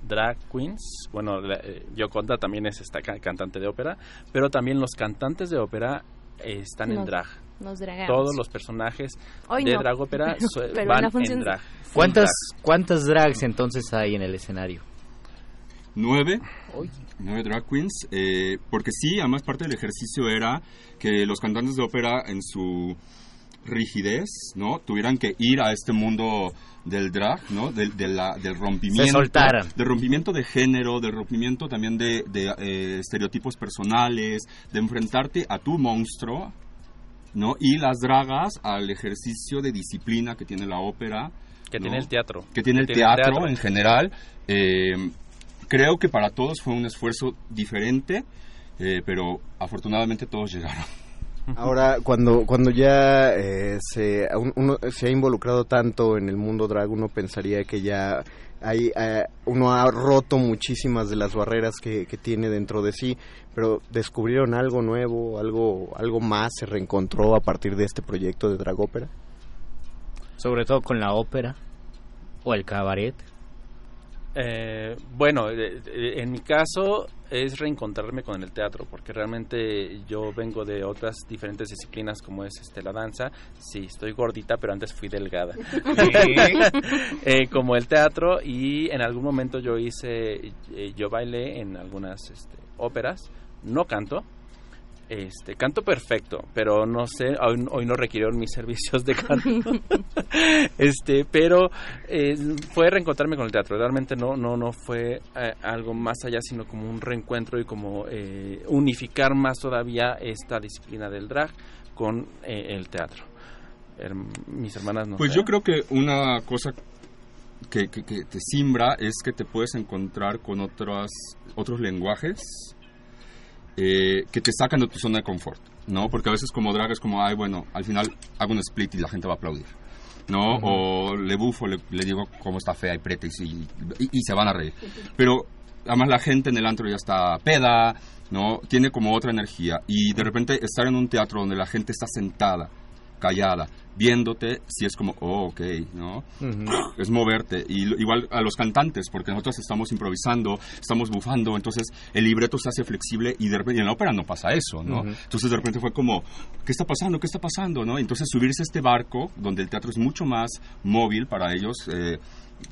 drag queens. Bueno, la- eh, Yoconda también es esta ca- cantante de ópera, pero también los cantantes de ópera eh, están en drag. nos dragamos. Todos los personajes Hoy de no. drag ópera van en, drag. ¿Cuántas, ¿Cuántas drags entonces hay en el escenario? Nueve, nueve drag queens, eh, porque sí, además parte del ejercicio era que los cantantes de ópera en su rigidez, ¿no? Tuvieran que ir a este mundo del drag, ¿no? Del, de la- del rompimiento. Se soltaran. Del rompimiento de género, del rompimiento también de, de, eh, estereotipos personales, de enfrentarte a tu monstruo, ¿no? Y las dragas al ejercicio de disciplina que tiene la ópera. Que ¿no? tiene el teatro. Que tiene el teatro. en general. Eh, creo que para todos fue un esfuerzo diferente, eh, pero afortunadamente todos llegaron. Ahora, cuando, cuando ya eh, se, un- uno se ha involucrado tanto en el mundo drag, uno pensaría que ya hay, eh, uno ha roto muchísimas de las barreras que, que tiene dentro de sí, pero descubrieron algo nuevo, algo, algo más, se reencontró a partir de este proyecto de drag ópera. Sobre todo con la ópera o el cabaret. Eh, bueno, eh, eh, en mi caso es reencontrarme con el teatro, porque realmente yo vengo de otras diferentes disciplinas como es este la danza. Sí, estoy gordita, pero antes fui delgada. Eh, como el teatro y en algún momento yo hice, eh, yo bailé en algunas este, óperas, no canto, Este, canto perfecto, pero no sé, hoy, hoy no requirieron mis servicios de canto. este, pero eh, fue reencontrarme con el teatro. Realmente no, no, no fue eh, algo más allá, sino como un reencuentro y como eh, unificar más todavía esta disciplina del drag con eh, el teatro. Mis hermanas no. Pues sé. yo creo que una cosa que, que- que te simbra es que te puedes encontrar con otras, otros lenguajes eh, que te sacan de tu zona de confort, ¿no? Porque a veces como drag es como, ay, bueno, al final hago un split y la gente va a aplaudir, ¿no? O le bufo, le, le digo cómo está fea y preta y, sí- y- y se van a reír. Pero además la gente en el antro ya está peda, ¿no? Tiene como otra energía. Y de repente estar en un teatro donde la gente está sentada, callada, viéndote, si es como, oh, ok, ¿no? Es moverte. Y igual a los cantantes, porque nosotros estamos improvisando, estamos bufando, entonces el libreto se hace flexible y de repente en la ópera no pasa eso, ¿no? Ujú. Entonces de repente fue como, ¿qué está pasando? ¿Qué está pasando? ¿no? Entonces subirse a este barco, donde el teatro es mucho más móvil para ellos, eh,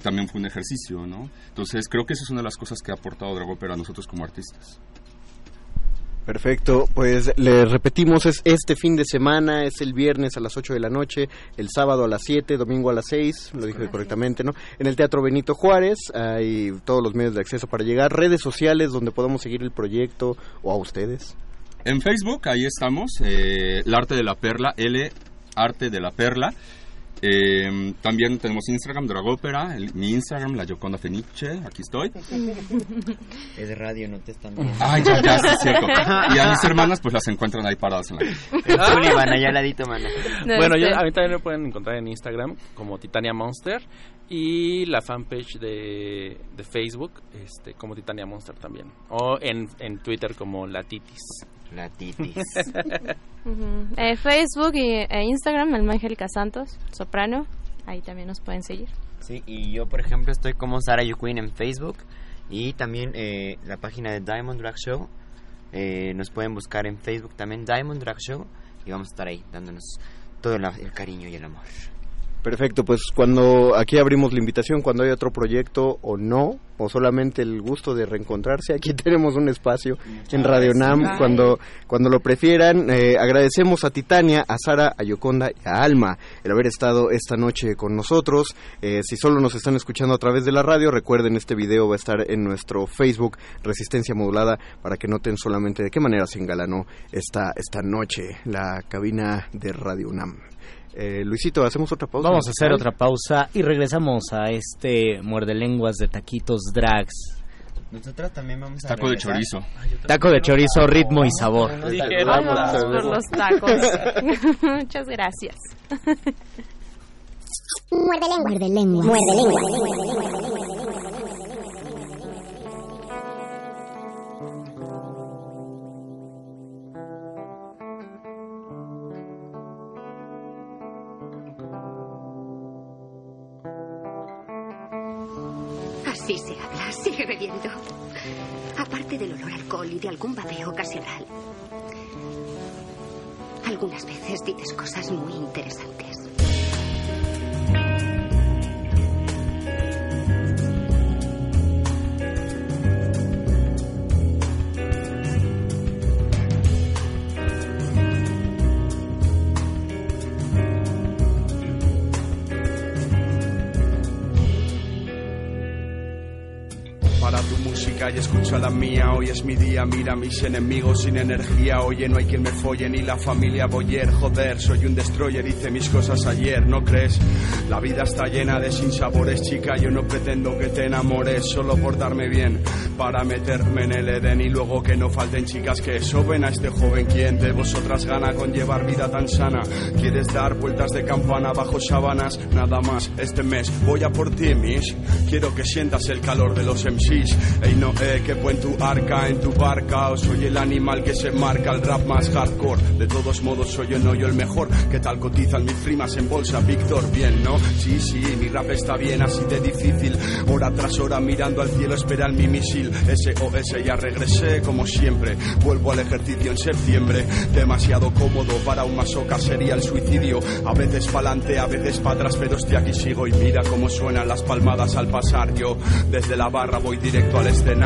también fue un ejercicio, ¿no? Entonces creo que esa es una de las cosas que ha aportado Dragopera a nosotros como artistas. Perfecto, pues le repetimos, es este fin de semana, es el viernes a las 8 de la noche, el sábado a las 7, domingo a las 6, lo dije correctamente, ¿no? En el Teatro Benito Juárez, hay todos los medios de acceso para llegar, redes sociales donde podamos seguir el proyecto o a ustedes. En Facebook, ahí estamos, eh, el arte de la perla, L, arte de la perla. Eh, también tenemos Instagram, Dragópera, el- mi Instagram, la Yoconda Feniche, aquí estoy. Es de radio, no te están viendo. Ay, ya, ya, sí, es cierto. Y a mis hermanas, pues las encuentran ahí paradas en la calle. Allá al ladito, mana. Bueno, yo, Este- a mí también me pueden encontrar en Instagram como Titania Monster y la fanpage de, de Facebook este, como Titania Monster también. O en, en Twitter como La Titis. La Titis. Eh, Facebook y, e Instagram, Alma Angélica Santos, soprano. Ahí también nos pueden seguir. Sí, y yo, por ejemplo, estoy como Sara Yuquin en Facebook y también eh, la página de Diamond Drag Show. Eh, nos pueden buscar en Facebook también Diamond Drag Show y vamos a estar ahí dándonos todo el cariño y el amor. Perfecto, pues cuando aquí abrimos la invitación, cuando hay otro proyecto o no, o solamente el gusto de reencontrarse, aquí tenemos un espacio en Radio Nam cuando, cuando lo prefieran. Eh, agradecemos a Titania, a Sara, a Yoconda y a Alma el haber estado esta noche con nosotros. Eh, si solo nos están escuchando a través de la radio, recuerden este video va a estar en nuestro Facebook Resistencia Modulada para que noten solamente de qué manera se engalanó esta, esta noche la cabina de Radio Nam. Eh, Luisito, hacemos otra pausa. Vamos a hacer otra pausa y regresamos a este muerde lenguas de taquitos drags. Nosotros también vamos a Taco de regresar. chorizo. Taco de chorizo, ritmo y sabor. Dije, vámonos por los tacos. Muchas gracias. Muerde lengua. Muerde lengua. Muerde Así Del olor a alcohol y de algún babeo ocasional. Algunas veces dices cosas muy interesantes. Música y escucha la mía. Hoy es mi día, mira a mis enemigos sin energía. Oye, no hay quien me folle ni la familia Boyer. Joder, soy un destroyer, hice mis cosas ayer, ¿no crees? La vida está llena de sinsabores, chica. Yo no pretendo que te enamores solo por darme bien. Para meterme en el Edén y luego que no falten chicas que soben a este joven. ¿Quién de vosotras gana con llevar vida tan sana? ¿Quieres dar vueltas de campana bajo sábanas? Nada más, este mes voy a por ti, miss. Quiero que sientas el calor de los MCs. Ey, no, eh, que en tu arca, en tu barca. O soy el animal que se marca el rap más hardcore. De todos modos, soy yo no yo el mejor. ¿Qué tal cotizan mis primas en bolsa? Víctor, bien, ¿no? Sí, sí, mi rap está bien, así de difícil. Hora tras hora mirando al cielo, esperan mi misil. SOS, ya regresé, como siempre. Vuelvo al ejercicio en septiembre. Demasiado cómodo para un masoca sería el suicidio. A veces pa'lante, a veces para atrás, pero estoy aquí sigo y mira cómo suenan las palmadas al pasar. Yo desde la barra voy directo al escenario.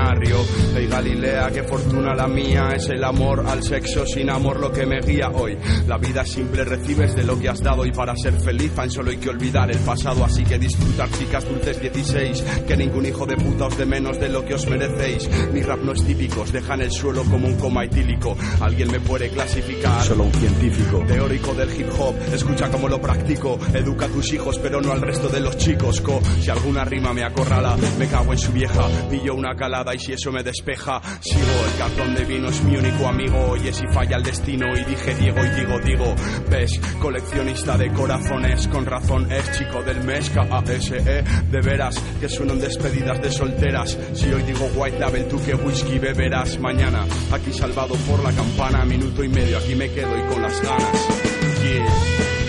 Hey Galilea, qué fortuna la mía, es el amor al sexo, sin amor lo que me guía hoy. La vida simple, recibes de lo que has dado y para ser feliz tan solo hay que olvidar el pasado, así que disfrutar chicas dulces 16, que ningún hijo de puta os de menos de lo que os merecéis. Mi rap no es típico, os deja en el suelo como un coma etílico. Alguien me puede clasificar. Solo un científico. Teórico del hip hop, escucha cómo lo practico. Educa a tus hijos, pero no al resto de los chicos. Co, si alguna rima me acorrala, me cago en su vieja. Pillo una calada y si eso me despeja, sigo. El cartón de vino es mi único amigo. Oye, si falla el destino y dije Diego y digo, digo. Ves, coleccionista de corazones, con razón es chico del mes, K-A-S-E. De veras, que suenan despedidas de solteras. Si hoy digo white label, tú que whisky beberás mañana. Aquí salvado por la campana, minuto y medio, aquí me quedo y con las ganas. Yeah.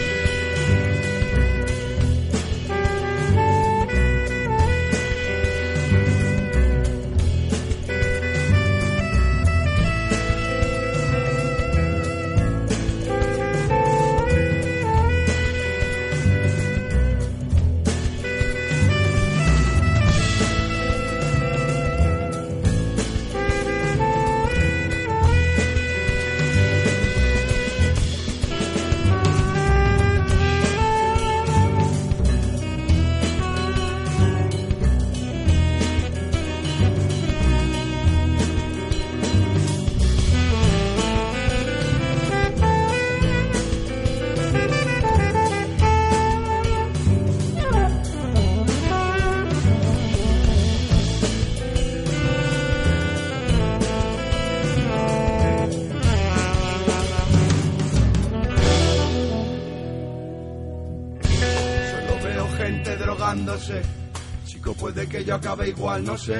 Acabe igual, no sé.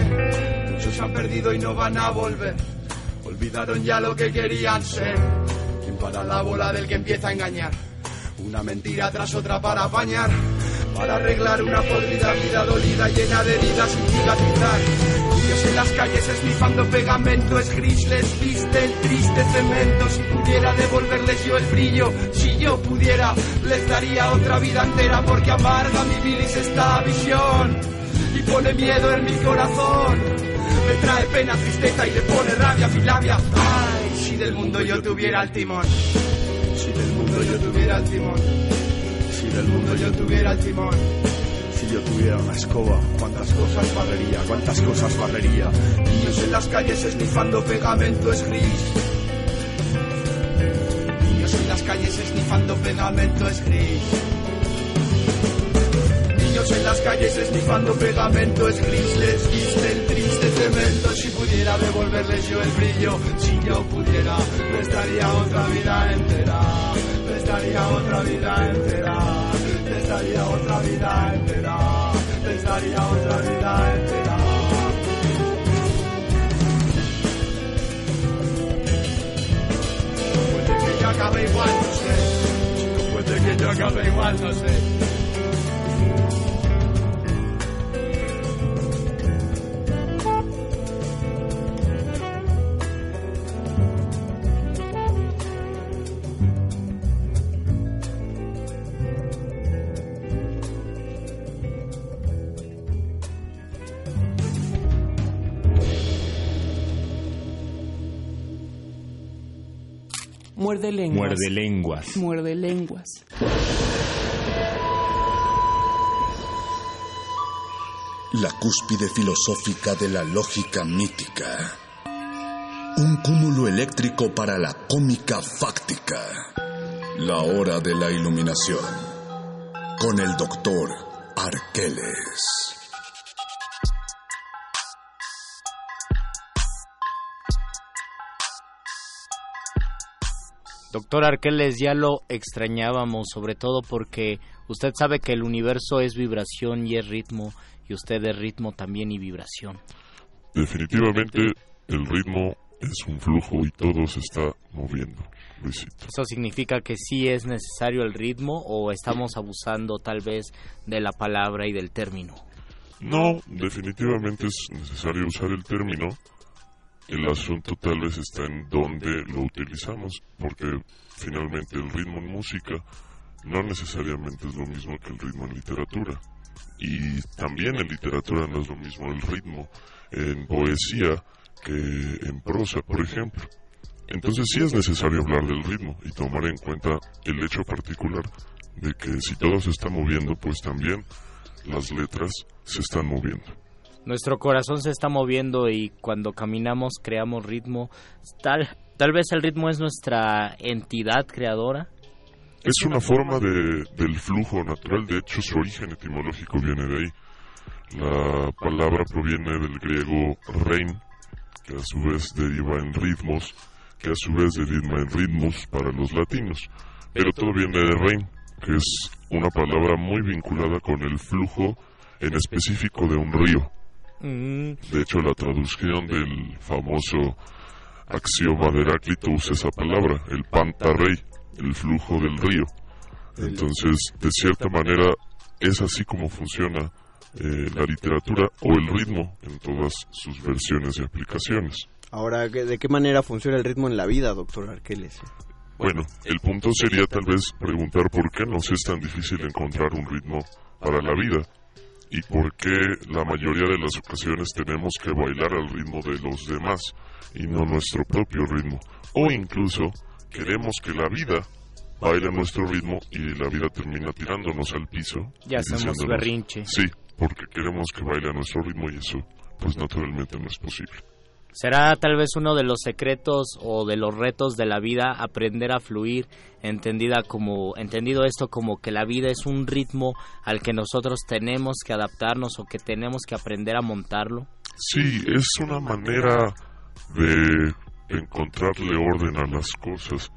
Muchos han perdido y no van a volver. Olvidaron ya lo que querían ser. ¿Quién para la bola del que empieza a engañar? Una mentira tras otra para apañar. Para arreglar una podrida vida dolida llena de heridas sin cicatrizar. Dios en las calles esnifando pegamento, es gris, les viste el triste cemento. Si pudiera devolverles yo el brillo, si yo pudiera, les daría otra vida entera porque amarga mi bilis esta visión pone miedo en mi corazón. Me trae pena, tristeza y le pone rabia a mi labia. Ay, si del mundo yo tuviera el timón. Si del mundo yo tuviera el timón. Si del mundo yo tuviera el timón. Si yo tuviera una escoba, cuántas cosas barrería, cuántas cosas barrería. Niños en las calles esnifando pegamento es gris. Niños en las calles esnifando pegamento es gris. Las calles esnifando pegamento es gris, les viste el triste cemento. Si pudiera devolverles yo el brillo, si yo pudiera, les daría otra vida entera. Les daría otra vida entera. Les daría otra vida entera. Les daría otra vida entera. Puede que yo acabe igual, no sé. Puede que yo acabe igual, no sé. Muerde lenguas. Muerde lenguas. Muerde lenguas. La cúspide filosófica de la lógica mítica. Un cúmulo eléctrico para la cómica fáctica. La hora de la iluminación. Con el doctor Arqueles. Doctor Arqueles, ya lo extrañábamos, sobre todo porque usted sabe que el universo es vibración y es ritmo, y usted es ritmo también y vibración. Definitivamente el ritmo es un flujo y todo se está moviendo, Luisito. ¿Eso significa que sí es necesario el ritmo o estamos abusando tal vez de la palabra y del término? No, definitivamente es necesario usar el término. El asunto tal vez está en dónde lo utilizamos, porque finalmente el ritmo en música no necesariamente es lo mismo que el ritmo en literatura. Y también en literatura no es lo mismo el ritmo en poesía que en prosa, por ejemplo. Entonces sí es necesario hablar del ritmo y tomar en cuenta el hecho particular de que si todo se está moviendo, pues también las letras se están moviendo. Nuestro corazón se está moviendo y cuando caminamos creamos ritmo. Tal, tal vez el ritmo es nuestra entidad creadora. Es una forma de, del flujo natural, de hecho su origen etimológico viene de ahí. La palabra proviene del griego rein, que a su vez deriva en ritmos, que a su vez deriva en ritmos para los latinos. Pero todo viene de rein, que es una palabra muy vinculada con el flujo en específico de un río. Mm, De hecho, la traducción del famoso axioma de Heráclito usa esa palabra, el pantarrey, el flujo del río. Entonces, de cierta manera, es así como funciona eh, la literatura o el ritmo en todas sus versiones y aplicaciones. Ahora, ¿qué- ¿de qué manera funciona el ritmo en la vida, doctor Arqueles? Bueno, el punto sería tal vez preguntar por qué nos es tan difícil encontrar un ritmo para la vida y por qué la mayoría de las ocasiones tenemos que bailar al ritmo de los demás y no nuestro propio ritmo. O incluso queremos que la vida baile a nuestro ritmo y la vida termina tirándonos al piso. Ya hacemos berrinche. Sí, porque queremos que baile a nuestro ritmo y eso pues naturalmente no es posible. Será tal vez uno de los secretos o de los retos de la vida aprender a fluir, entendida como entendido esto como que la vida es un ritmo al que nosotros tenemos que adaptarnos o que tenemos que aprender a montarlo. Sí, es una manera de encontrarle orden a las cosas.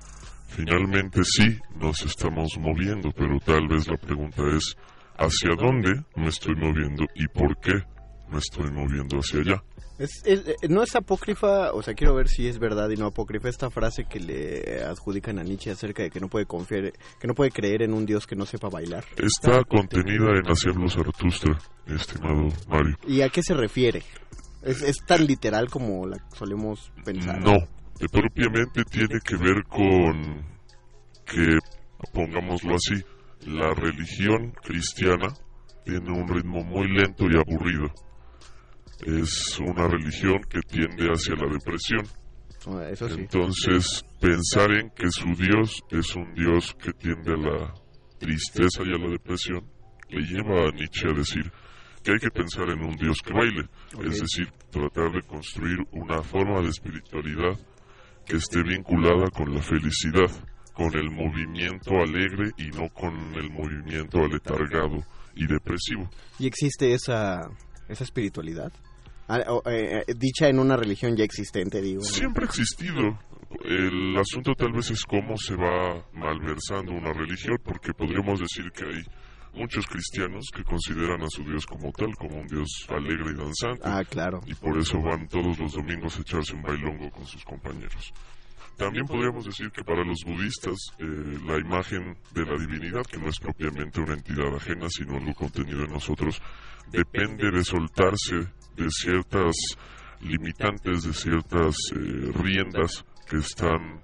Finalmente sí, nos estamos moviendo, pero tal vez la pregunta es ¿hacia dónde me estoy moviendo y por qué me estoy moviendo hacia allá? Es, es- eh, no es apócrifa, o sea, quiero ver si es verdad y no apócrifa esta frase que le adjudican a Nietzsche acerca de que no puede confiar, que no puede creer en un dios que no sepa bailar. Está contenida en Hacia los Zaratustra, mi estimado Mario. ¿Y a qué se refiere? ¿Es, es tan literal como la solemos pensar? No, propiamente tiene que ver con que, pongámoslo así, la religión cristiana tiene un ritmo muy lento y aburrido. Es una religión que tiende hacia la depresión. Ah, Eso sí. Entonces, pensar en que su Dios es un Dios que tiende a la tristeza y a la depresión, le lleva a Nietzsche a decir que hay que pensar en un Dios que baile, es decir, tratar de construir una forma de espiritualidad que esté vinculada con la felicidad, con el movimiento alegre y no con el movimiento aletargado y depresivo. ¿Y existe esa, esa espiritualidad? Ah, eh, eh, dicha en una religión ya existente, digo. Siempre ha existido. El asunto tal vez es cómo se va malversando una religión, porque podríamos decir que hay muchos cristianos que consideran a su Dios como tal, como un Dios alegre y danzante. Ah, claro. Y por eso van todos los domingos a echarse un bailongo con sus compañeros. También podríamos decir que para los budistas eh, la imagen de la divinidad, que no es propiamente una entidad ajena, sino algo contenido en nosotros, depende de soltarse de ciertas limitantes, de ciertas eh, riendas que están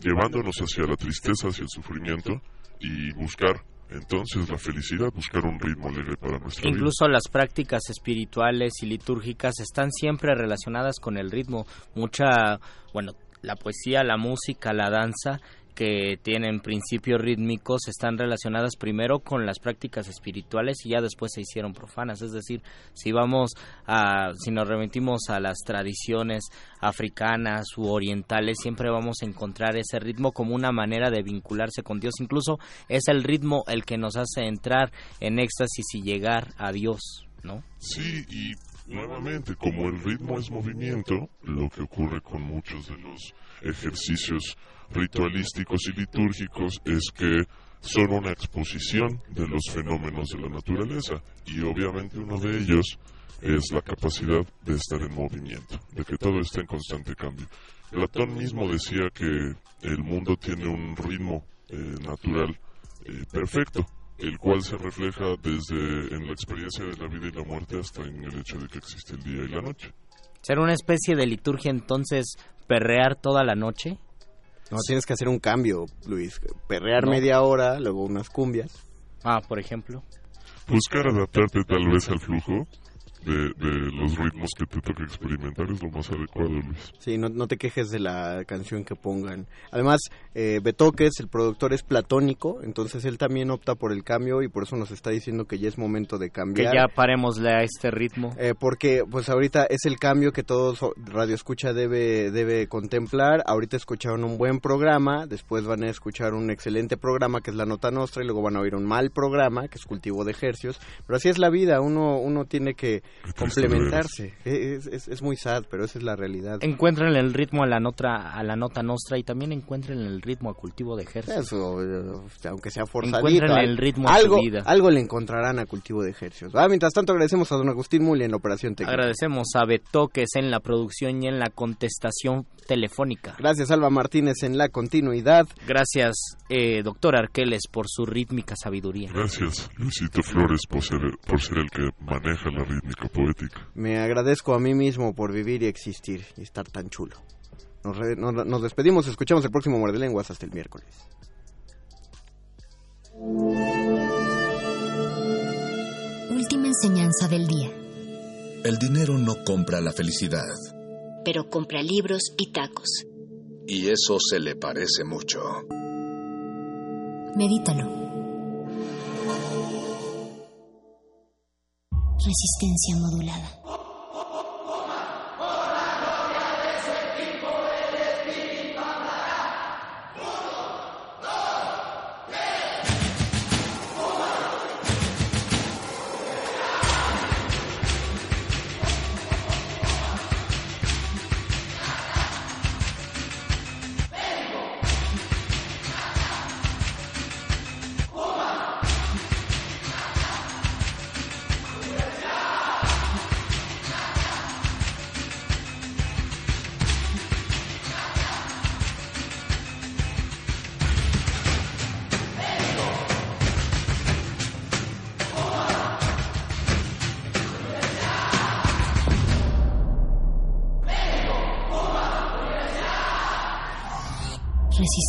llevándonos hacia la tristeza, hacia el sufrimiento y buscar entonces la felicidad, buscar un ritmo alegre para nuestra. Incluso las prácticas espirituales y litúrgicas están siempre relacionadas con el ritmo. Mucha, bueno, la poesía, la música, la danza que tienen principios rítmicos están relacionadas primero con las prácticas espirituales y ya después se hicieron profanas. Es decir, si vamos a, si nos remitimos a las tradiciones africanas u orientales, siempre vamos a encontrar ese ritmo como una manera de vincularse con Dios. Incluso es el ritmo el que nos hace entrar en éxtasis y llegar a Dios, ¿no? Sí, y nuevamente, como el ritmo es movimiento, lo que ocurre con muchos de los ejercicios ritualísticos y litúrgicos es que son una exposición de los fenómenos de la naturaleza y obviamente uno de ellos es la capacidad de estar en movimiento, de que todo está en constante cambio. Platón mismo decía que el mundo tiene un ritmo eh, natural eh, perfecto, el cual se refleja desde en la experiencia de la vida y la muerte hasta en el hecho de que existe el día y la noche. ¿Será una especie de liturgia entonces perrear toda la noche? No, tienes que hacer un cambio, Luis. Perrear No. media hora, luego unas cumbias. Ah, por ejemplo. buscar adaptarte tal vez al flujo de, de los ritmos que te toca experimentar es lo más adecuado, Luis. Sí, no, no te quejes de la canción que pongan. Además, eh, Betoques, el productor, es platónico, entonces él también opta por el cambio y por eso nos está diciendo que ya es momento de Que cambiar. ya parémosle a este ritmo. Eh, porque pues ahorita es el cambio que todo Radio Escucha debe, debe contemplar. Ahorita escucharon un buen programa, después van a escuchar un excelente programa que es La Nota Nostra y luego van a oír un mal programa que es Cultivo de Ejercios. Pero así es la vida, uno, uno tiene que complementarse. Es, es, es muy sad, pero esa es la realidad. Encuentren el ritmo a la nota a la nota nostra y también encuentren el ritmo a cultivo de ejército. Eso, eh, aunque sea forzadito. Encuentren el ritmo a algo, su vida. algo le encontrarán a Cultivo de Ejercios. Ah, mientras tanto agradecemos a don Agustín Muli en la operación técnica. Agradecemos a Betoques en la producción y en la contestación telefónica. Gracias Alba Martínez en la continuidad. Gracias, eh, doctor Arqueles, por su rítmica sabiduría. Gracias, Luisito Flores, por ser, por ser el que maneja la rítmica poética. Me agradezco a mí mismo por vivir y existir y estar tan chulo. Nos, re- nos- nos despedimos, escuchamos el próximo Muerde Lenguas hasta el miércoles. Última enseñanza del día. El dinero no compra la felicidad, Pero compra libros y tacos. y eso se le parece mucho. Medítalo. Resistencia modulada.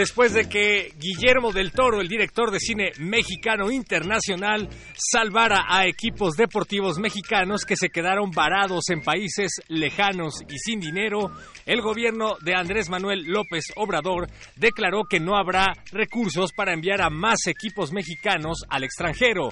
Después de que Guillermo del Toro, el director de cine mexicano internacional, salvara a equipos deportivos mexicanos que se quedaron varados en países lejanos y sin dinero, el gobierno de Andrés Manuel López Obrador declaró que no habrá recursos para enviar a más equipos mexicanos al extranjero.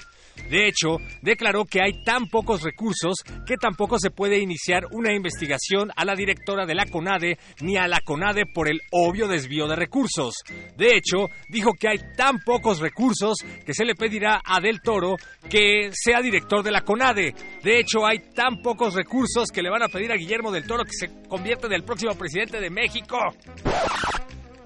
De hecho, declaró que hay tan pocos recursos que tampoco se puede iniciar una investigación a la directora de la CONADE ni a la CONADE por el obvio desvío de recursos. De hecho, dijo que hay tan pocos recursos que se le pedirá a Del Toro que sea director de la CONADE. De hecho, hay tan pocos recursos que le van a pedir a Guillermo del Toro que se convierta en el próximo presidente de México.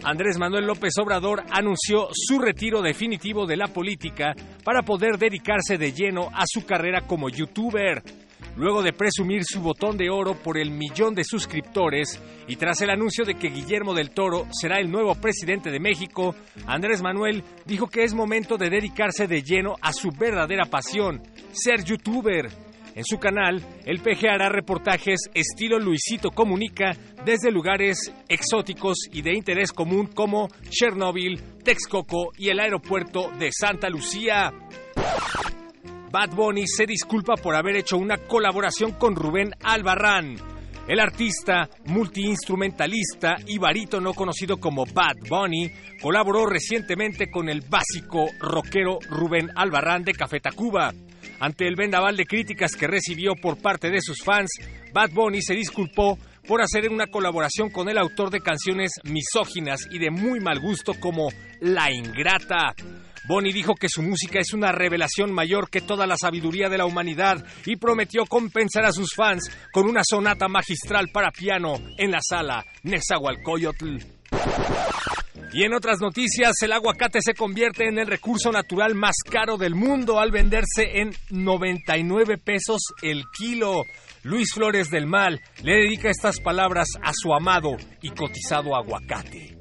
Andrés Manuel López Obrador anunció su retiro definitivo de la política para poder dedicarse de lleno a su carrera como youtuber. Luego de presumir su botón de oro por el millón de suscriptores y tras el anuncio de que Guillermo del Toro será el nuevo presidente de México, Andrés Manuel dijo que es momento de dedicarse de lleno a su verdadera pasión, ser youtuber. En su canal, el PG hará reportajes estilo Luisito Comunica desde lugares exóticos y de interés común como Chernobyl, Texcoco y el aeropuerto de Santa Lucía. Bad Bunny se disculpa por haber hecho una colaboración con Rubén Albarrán. El artista, multiinstrumentalista y barítono conocido como Bad Bunny colaboró recientemente con el básico rockero Rubén Albarrán de Café Tacuba. Ante el vendaval de críticas que recibió por parte de sus fans, Bad Bunny se disculpó por hacer una colaboración con el autor de canciones misóginas y de muy mal gusto como La Ingrata. Bonnie dijo que su música es una revelación mayor que toda la sabiduría de la humanidad y prometió compensar a sus fans con una sonata magistral para piano en la sala Nezahualcóyotl. Y en otras noticias, el aguacate se convierte en el recurso natural más caro del mundo al venderse en 99 pesos el kilo. Luis Flores del Mal le dedica estas palabras a su amado y cotizado aguacate.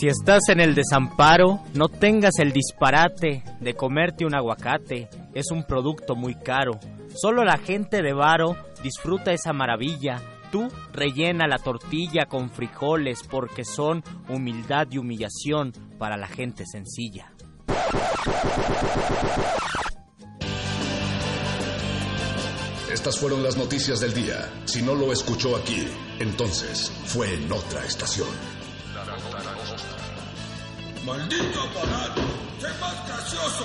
Si estás en el desamparo, no tengas el disparate de comerte un aguacate. Es un producto muy caro. Solo la gente de Varo disfruta esa maravilla. Tú rellena la tortilla con frijoles porque son humildad y humillación para la gente sencilla. Estas fueron las noticias del día. Si no lo escuchó aquí, entonces fue en otra estación. ¡Maldito aparato! ¡Sé más gracioso!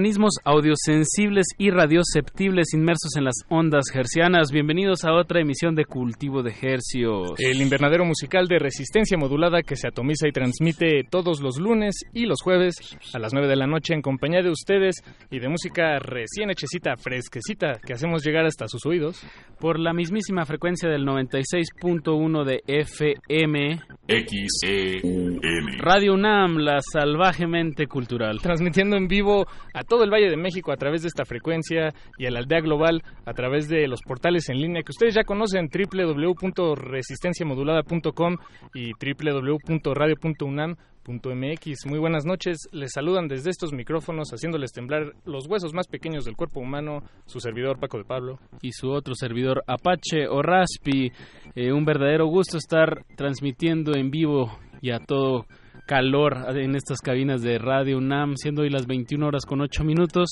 Organismos audiosensibles y radioceptibles inmersos en las ondas hercianas. Bienvenidos a otra emisión de Cultivo de Hercios. El invernadero musical de resistencia modulada que se atomiza y transmite todos los lunes y los jueves a las 9 de la noche en compañía de ustedes y de música recién hechecita, fresquecita, que hacemos llegar hasta sus oídos. Por la mismísima frecuencia del 96.1 de FM. XEUN. Radio UNAM, la salvajemente cultural. Transmitiendo en vivo a todo el Valle de México a través de esta frecuencia y a la aldea global a través de los portales en línea que ustedes ya conocen www.resistenciamodulada.com y www.radio.unam.mx. Muy buenas noches, les saludan desde estos micrófonos haciéndoles temblar los huesos más pequeños del cuerpo humano, su servidor Paco de Pablo. Y su otro servidor Apache o Raspi. Eh, un verdadero gusto estar transmitiendo en vivo y a todo calor en estas cabinas de Radio UNAM, siendo hoy las 21 horas con 8 minutos.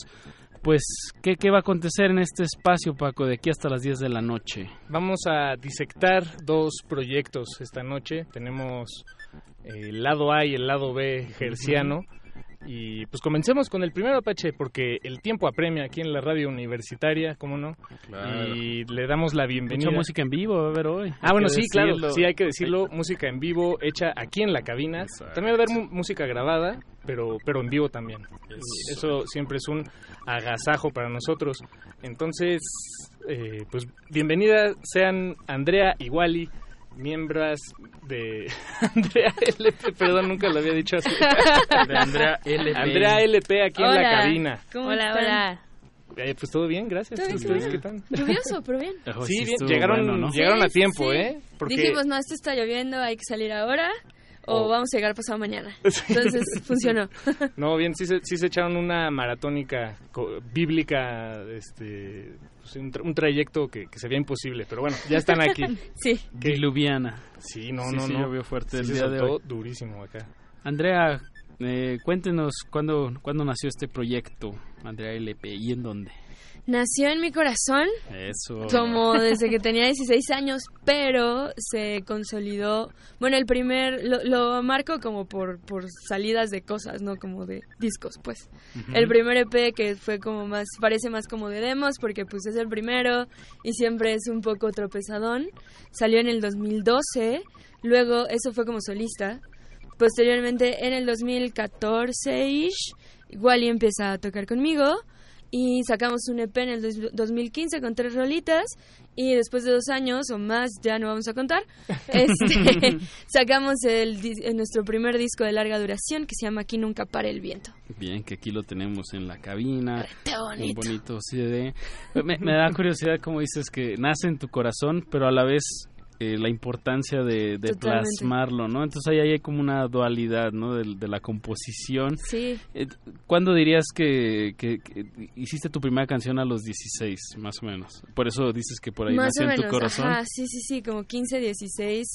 Pues, ¿qué, ¿qué, va a acontecer en este espacio, Paco, de aquí hasta las 10 de la noche? Vamos a disectar dos proyectos esta noche. Tenemos el lado A y el lado B gerciano. Y pues comencemos con el primero, Apache, porque el tiempo apremia aquí en la radio universitaria, ¿cómo no? Claro. Y le damos la bienvenida. Mucha música en vivo va a haber hoy. Ah, bueno, sí, decirlo. claro, sí, hay que decirlo, música en vivo hecha aquí en la cabina. Exacto. También va a haber música grabada, pero, pero en vivo también. Eso. Eso siempre es un agasajo para nosotros. Entonces, eh, pues bienvenidas sean Andrea y Wally miembros de Andrea LP, perdón, nunca lo había dicho así. De Andrea LP. Andrea LP aquí hola. en la cabina. ¿Cómo hola, están? hola. Eh, pues todo bien, gracias. ¿Todo ¿Ustedes bien? qué tal? Lluvioso, pero bien. Oh, sí, bien. Llegaron, bueno, ¿no? llegaron sí, a tiempo, sí. ¿eh? Porque... Dijimos, no, esto está lloviendo, hay que salir ahora o Oh. vamos a llegar pasado mañana. Entonces funcionó. No, bien, sí se, sí se echaron una maratónica co- bíblica, este, pues, un, tra- un trayecto que, que se veía imposible, pero bueno, ya están aquí. sí. Diluviana. Sí, no, Sí, no, sí, no. llovió fuerte Sí el se día de soltó hoy. durísimo acá. Andrea, eh, cuéntenos cuándo, cuándo nació este proyecto, Andrea LP, y en dónde. Nació en mi corazón Eso. como desde que tenía 16 años, pero se consolidó. Bueno, el primer lo, lo marco como por, por salidas de cosas, no como de discos, pues. El primer EP que fue como más, parece más como de demos, porque pues es el primero y siempre es un poco tropezadón. Salió en el 2012, luego eso fue como solista. Posteriormente, en el 2014-ish, Wally empieza a tocar conmigo y sacamos un EP en el dos- 2015 con tres rolitas y después de dos años o más, ya no vamos a contar, este, sacamos el, eh, nuestro primer disco de larga duración que se llama Aquí nunca para el viento. Bien, que aquí lo tenemos en la cabina. Qué Un bonito. bonito CD. Me, me da curiosidad cómo dices que nace en tu corazón, pero a la vez eh, la importancia de, de plasmarlo, ¿no? Entonces ahí hay como una dualidad, ¿no? De, de la composición. Sí. Eh, ¿Cuándo dirías que, que- que hiciste tu primera canción a los 16, más o menos? Por eso dices que por ahí Más nació o en tu menos, corazón. ajá, sí, sí, sí, como 15, 16.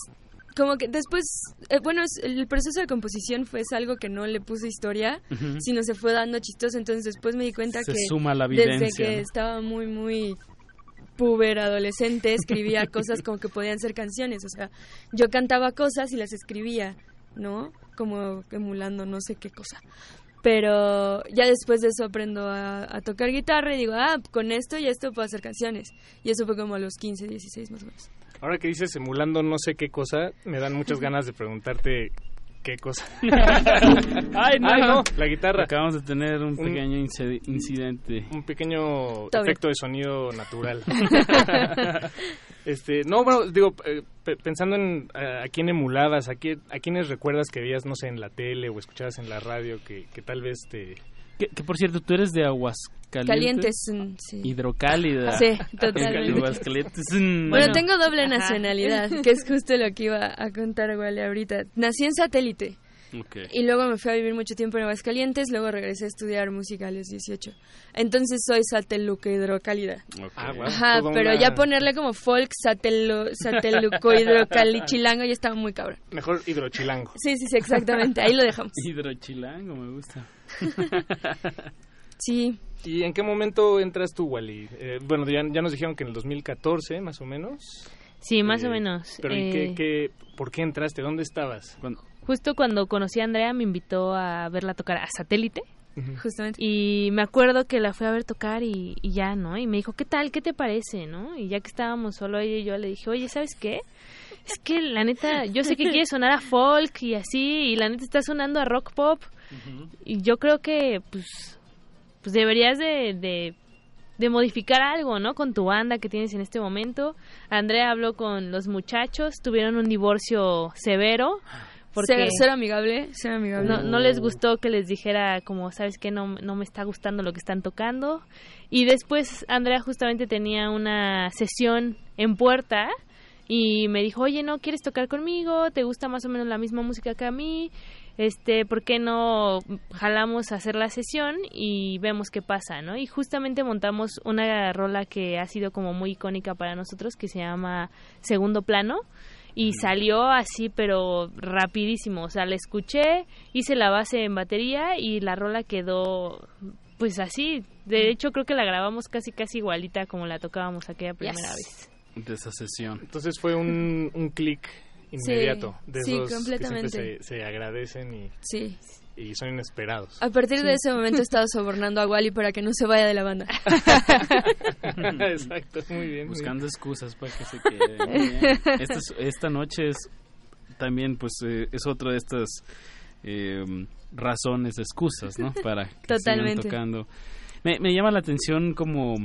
Como que después, eh, bueno, es- el proceso de composición fue es algo que no le puse historia, sino se fue dando chistoso. Entonces después me di cuenta Se que suma la desde vivencia, que ¿no? estaba muy, muy puber, adolescente, escribía cosas como que podían ser canciones. O sea, yo cantaba cosas y las escribía, ¿no? Como emulando no sé qué cosa. Pero ya después de eso aprendo a, a tocar guitarra y digo, ah, con esto y esto puedo hacer canciones. Y eso fue como a los 15, 16 más o menos. Ahora que dices emulando no sé qué cosa, me dan muchas ganas de preguntarte qué cosa. Ay, no, Ay, no. no, la guitarra. Acabamos de tener un pequeño inci- incidente. Un pequeño efecto de sonido natural. este, no, bueno, digo, eh, pe- pensando en eh, a quién emulabas, a, quién, a quiénes recuerdas que veías, no sé, en la tele o escuchabas en la radio que, que tal vez te... Que, que, por cierto, tú eres de Aguascalientes. Calientes, mm, sí. Hidrocálida. Sí, totalmente. Mm, Bueno, tengo doble nacionalidad, que es justo lo que iba a contar Wally ahorita. Nací en satélite. Y luego me fui a vivir mucho tiempo en Aguascalientes, luego regresé a estudiar música a los 18. Entonces soy sateluco hidrocálida. Ah, guau, Ajá, toda pero una- ya ponerle como folk satelo, sateluco hidrocalichilango ya estaba muy cabrón. Mejor hidrochilango. Sí, sí, sí, exactamente, ahí lo dejamos. Hidrochilango, me gusta. Sí. ¿Y en qué momento entras tú, Wally? Eh, bueno, ya, ya nos dijeron que en el 2014, más o menos. Sí, más Eh, o menos. Pero ¿y qué, Eh, qué- por qué entraste? ¿Dónde estabas? Justo cuando conocí a Andrea me invitó a verla tocar a Satélite. Justamente. Y me acuerdo que la fui a ver tocar y, y ya, ¿no? Y me dijo, ¿qué tal? ¿Qué te parece? ¿No? Y ya que estábamos solo ella y yo le dije, oye, ¿sabes qué? Es que la neta, yo sé que quiere sonar a folk y así, y la neta está sonando a rock pop. Y yo creo que, pues, pues deberías de, de, de modificar algo, ¿no? Con tu banda que tienes en este momento. Andrea habló con los muchachos, tuvieron un divorcio severo. Porque cero amigable, cero amigable. no, no les gustó que les dijera como, ¿sabes qué? No, no me está gustando lo que están tocando. Y después Andrea justamente tenía una sesión en puerta y me dijo, oye, ¿no quieres tocar conmigo? ¿Te gusta más o menos la misma música que a mí? Este, ¿por qué no jalamos a hacer la sesión y vemos qué pasa, ¿no? Y justamente montamos una rola que ha sido como muy icónica para nosotros que se llama Segundo Plano y salió así pero rapidísimo, o sea, la escuché, hice la base en batería y la rola quedó pues así, de hecho creo que la grabamos casi casi igualita como la tocábamos aquella primera vez. De esa sesión. Entonces fue un, un clic inmediato. Sí, de sí, esos que completamente. siempre se, se agradecen y, Sí. y son inesperados. A partir de ese momento he estado sobornando a Wally para que no se vaya de la banda. Exacto, muy bien. muy Buscando excusas para que se quede. Bien. Esta, es- esta noche es también, pues, eh, es otra de estas eh, razones, excusas, ¿no? Para que sigan Totalmente. tocando. Me, me llama la atención como,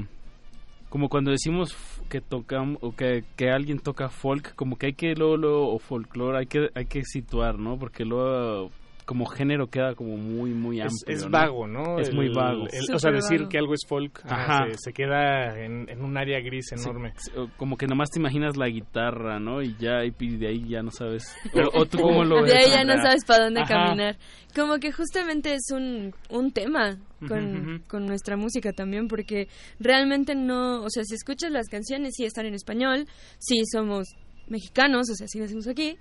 como cuando decimos que tocamos o que, que alguien toca folk, como que hay que luego, luego, o folclore, hay que, hay que situar, ¿no? Porque luego como género queda como muy, muy Es, amplio. es ¿no? vago, ¿no? Es El- muy vago. el- o sea, decir que algo es folk ajá. Se, se queda en, en un área gris enorme. Como que nomás te imaginas la guitarra, ¿no? Y ya, y de ahí ya no sabes. O, o tú cómo lo ves. De ahí ya no sabes para dónde Ajá. caminar. Como que justamente es un, un tema con, Ujú, ujú. con nuestra música también, porque realmente no, o sea, si escuchas las canciones, sí están en español, sí somos mexicanos, o sea, sí nacimos aquí,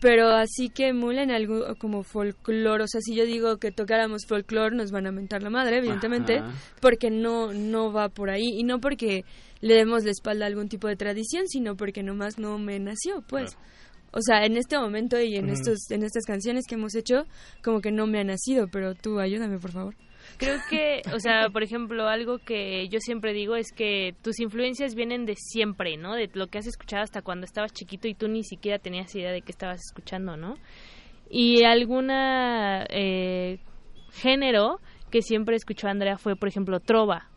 pero así que emulen algo como folclore, o sea, si yo digo que tocáramos folclore nos van a mentar la madre, evidentemente, Ajá. porque no no va por ahí y no porque le demos la espalda a algún tipo de tradición, sino porque nomás no me nació, pues. O sea, en este momento y en estos en estas canciones que hemos hecho, como que no me ha nacido, pero tú ayúdame, por favor. Creo que, o sea, por ejemplo, algo que yo siempre digo es que tus influencias vienen de siempre, ¿no? De lo que has escuchado hasta cuando estabas chiquito y tú ni siquiera tenías idea de qué estabas escuchando, ¿no? Y alguna eh, género que siempre escuchó Andrea fue, por ejemplo, trova.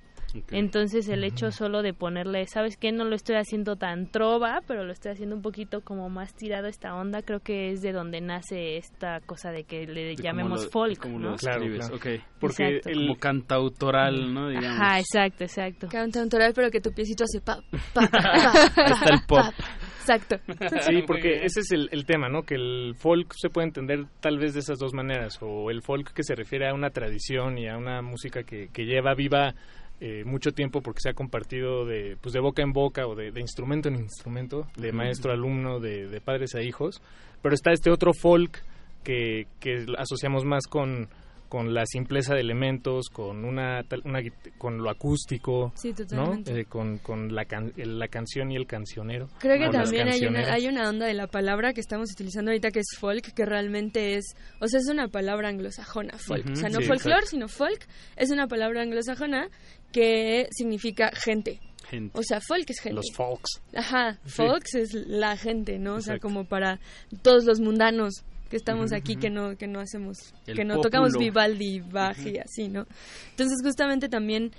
Entonces el hecho solo de ponerle, ¿sabes qué? No lo estoy haciendo tan trova, pero lo estoy haciendo un poquito como más tirado a esta onda. Creo que es de donde nace esta cosa de que le De llamemos lo- folk, cómo ¿no? lo escribes, ok. Porque Exacto. Como cantautoral, ¿no? Digamos. Ah, Ajá, exacto, exacto. Cantautoral, pero que tu piecito hace pa, pa, pa, Ahí está el pop. Exacto. Sí, porque ese es el, el tema, ¿no? Que el folk se puede entender tal vez de esas dos maneras. O el folk que se refiere a una tradición y a una música que, que lleva viva eh, mucho tiempo porque se ha compartido de, pues de boca en boca o de, de instrumento en instrumento, de maestro a alumno, de, de padres a hijos. Pero está este otro folk que, que asociamos más con con la simpleza de elementos, con una, tal- una con lo acústico, Sí, ¿no? totalmente. Eh, con, con la, can- la canción y el cancionero. Creo que también hay una, hay una onda de la palabra que estamos utilizando ahorita que es folk, que realmente es, o sea, es una palabra anglosajona, folk. O sea, no sí, folklore, sino folk. Es una palabra anglosajona que significa gente. Gente. O sea, folk es gente. Los folks. Ajá, Sí. folks es la gente, ¿no? O sea, como para todos los mundanos que estamos aquí que no que no hacemos El que no tocamos Vivaldi, Bach y así, ¿no? Entonces, justamente también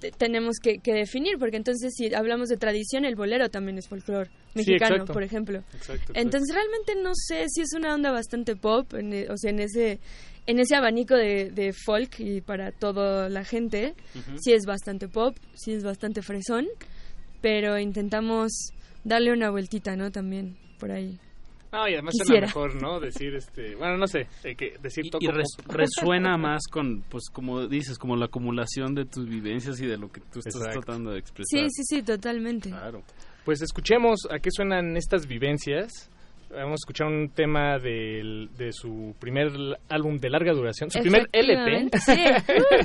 te- tenemos que, que definir, porque entonces si hablamos de tradición, el bolero también es folclore mexicano, por ejemplo. Exacto, exacto. Entonces realmente no sé si es una onda bastante pop, en e- o sea, en ese en ese abanico de, de folk y para toda la gente, Ujú. sí es bastante pop, sí es bastante fresón, pero intentamos darle una vueltita, ¿no? También por ahí. No, y además Quisiera. suena mejor, ¿no? Decir, este, bueno, no sé, eh, que decir toco y res- resuena más con, pues como dices, como la acumulación de tus vivencias y de lo que tú estás Exacto. tratando de expresar. Sí, sí, sí, totalmente. Claro. Pues escuchemos a qué suenan estas vivencias. Vamos a escuchar un tema del- de su primer álbum de larga duración, su primer LP. Sí.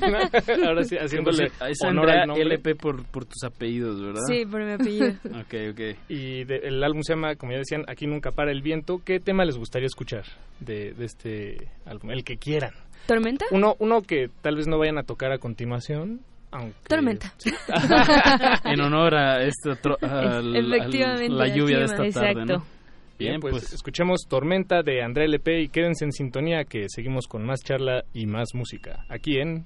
¿no? Ahora sí, haciéndole es honor al nombre. LP por, por tus apellidos, ¿verdad? Sí, por mi apellido. ok, ok. Y de- el álbum se llama, como ya decían, Aquí nunca para el viento. ¿Qué tema les gustaría escuchar de, de este álbum? El que quieran. ¿Tormenta? Uno, uno que tal vez no vayan a tocar a continuación, aunque... Tormenta. en honor a este otro, la lluvia de esta tarde, Exacto. ¿no? Bien, pues, escuchemos Tormenta de Andrea LP y quédense en sintonía que seguimos con más charla y más música. Aquí en...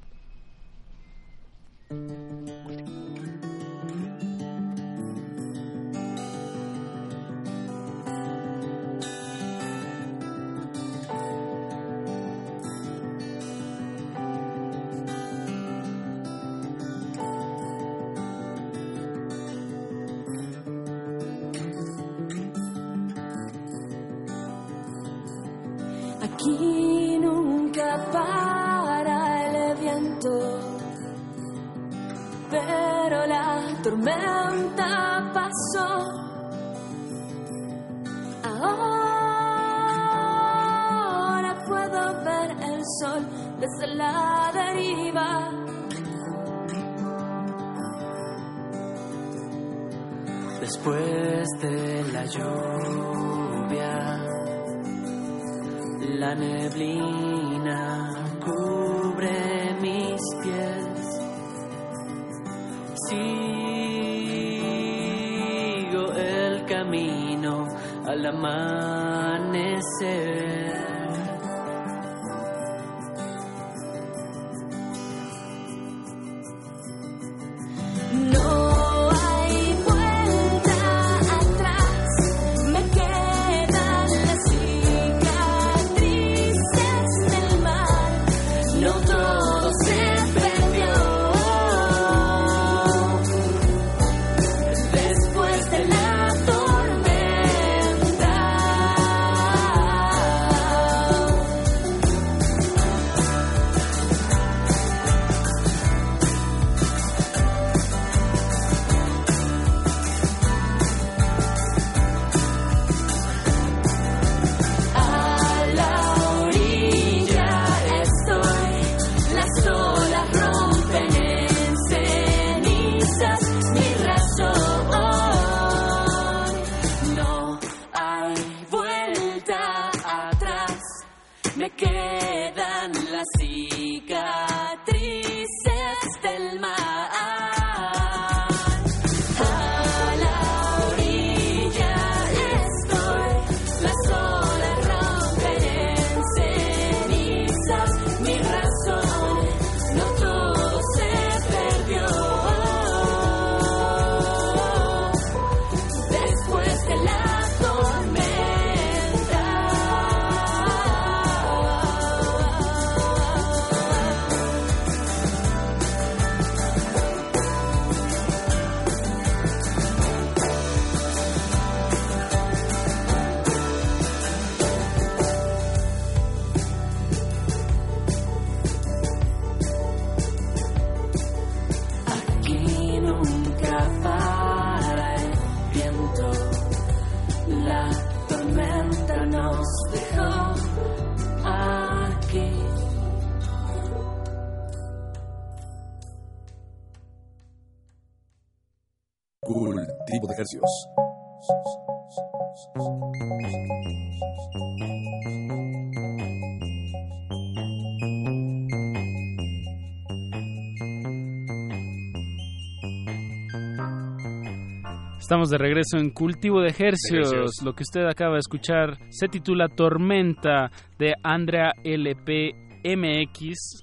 tormenta pasó. Ahora puedo ver el sol desde la deriva. Después de la lluvia, la neblina al amanecer. Estamos de regreso en Cultivo de hercios. Lo que usted acaba de escuchar se titula Tormenta de Andrea LP MX,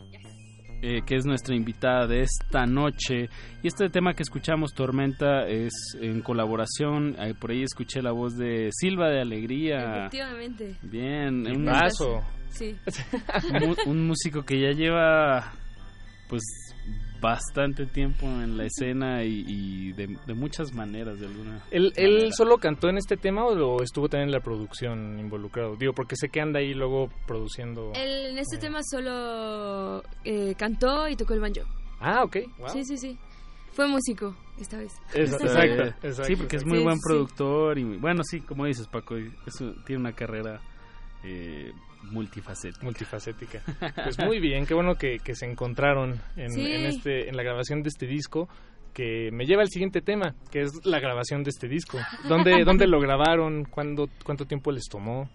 eh, que es nuestra invitada de esta noche. Y este tema que escuchamos, Tormenta, es en colaboración. eh, por ahí escuché la voz de Silva de Alegría. Efectivamente. Bien, un, Tipazo. Sí. mu- un músico que ya lleva pues bastante tiempo en la escena y, y de, de muchas maneras, de alguna ¿Él, él solo cantó en este tema o lo estuvo también en la producción involucrado? Digo, porque sé que anda ahí luego produciendo... Él en este tema solo eh, cantó y tocó el banjo. Ah, ok. Wow. Sí, sí, sí. Fue músico esta vez. Exacto, exacto, exacto, sí, porque es muy Sí, buen sí. productor y bueno, sí, como dices Paco, eso, tiene una carrera eh, multifacética. Multifacética. Pues muy bien, qué bueno que, que se encontraron en, Sí. en este, en la grabación de este disco, que me lleva al siguiente tema, que es la grabación de este disco. ¿Dónde, dónde lo grabaron? ¿Cuándo, ¿Cuánto tiempo les tomó?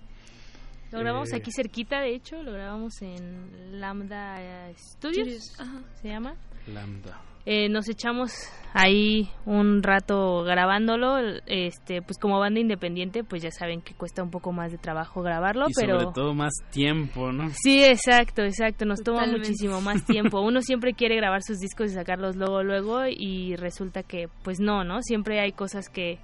Lo grabamos Eh, aquí cerquita, de hecho, lo grabamos en Lambda eh, Studios, se llama. Lambda. Eh, nos echamos ahí un rato grabándolo, este, pues como banda independiente, pues ya saben que cuesta un poco más de trabajo grabarlo, y pero sobre todo más tiempo, ¿no? Sí, exacto, exacto. Nos toma muchísimo más tiempo. Uno siempre quiere grabar sus discos y sacarlos luego, luego, y resulta que, pues no, ¿no? Siempre hay cosas que,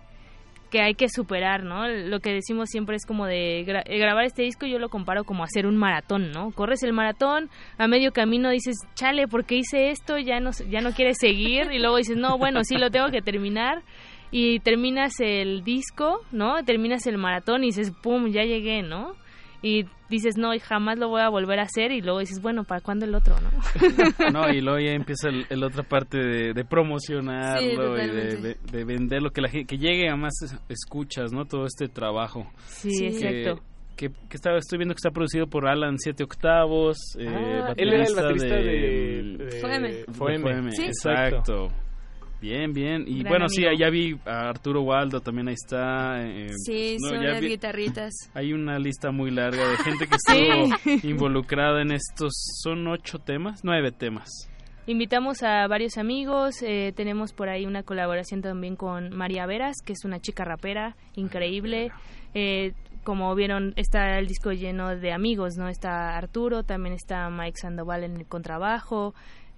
que hay que superar, ¿no? Lo que decimos siempre es como de eh, grabar este disco, yo lo comparo como hacer un maratón, ¿no? Corres el maratón, a medio camino dices, chale, ¿por qué hice esto? Ya no, ya no quieres seguir, y luego dices, no, bueno, sí lo tengo que terminar. Y terminas el disco, ¿no? Terminas el maratón y dices, pum, ya llegué, ¿no? Y dices, no, y jamás lo voy a volver a hacer, y luego dices, bueno, ¿para cuándo el otro, no? No, y luego ya empieza el, el otra parte de, de promocionarlo Sí, y de, de, de venderlo, que la gente, que llegue a más escuchas, ¿no? Todo este trabajo. Sí, Que- exacto. Que, que estaba, estoy viendo que está producido por Alan Siete Octavos, eh, Ah, él era el baterista de- del- de Foeme. de Foeme. Foeme, Sí. Exacto. Bien, bien. Y Gran bueno, sí, ya vi a Arturo Waldo, también ahí está. eh, Sí, no, son las vi- guitarritas. Hay una lista muy larga de gente que estuvo involucrada en estos. Son ocho temas, nueve temas. Invitamos a varios amigos, eh, tenemos por ahí una colaboración también con María Veras, que es una chica rapera increíble. Eh, como vieron, está el disco lleno de amigos, ¿no? Está Arturo, también está Mike Sandoval en el contrabajo,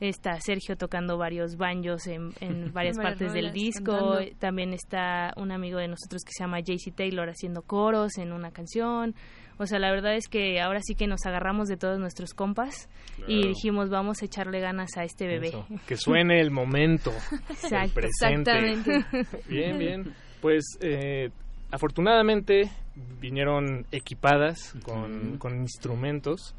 está Sergio tocando varios banjos en, en varias partes del disco, cantando. también está un amigo de nosotros que se llama JC Taylor haciendo coros en una canción. O sea, la verdad es que ahora sí que nos agarramos de todos nuestros compas y dijimos, vamos a echarle ganas a este bebé. Eso, que suene el momento, el Exacto. presente. Exactamente. Bien, bien. Pues eh, afortunadamente vinieron equipadas con, con instrumentos.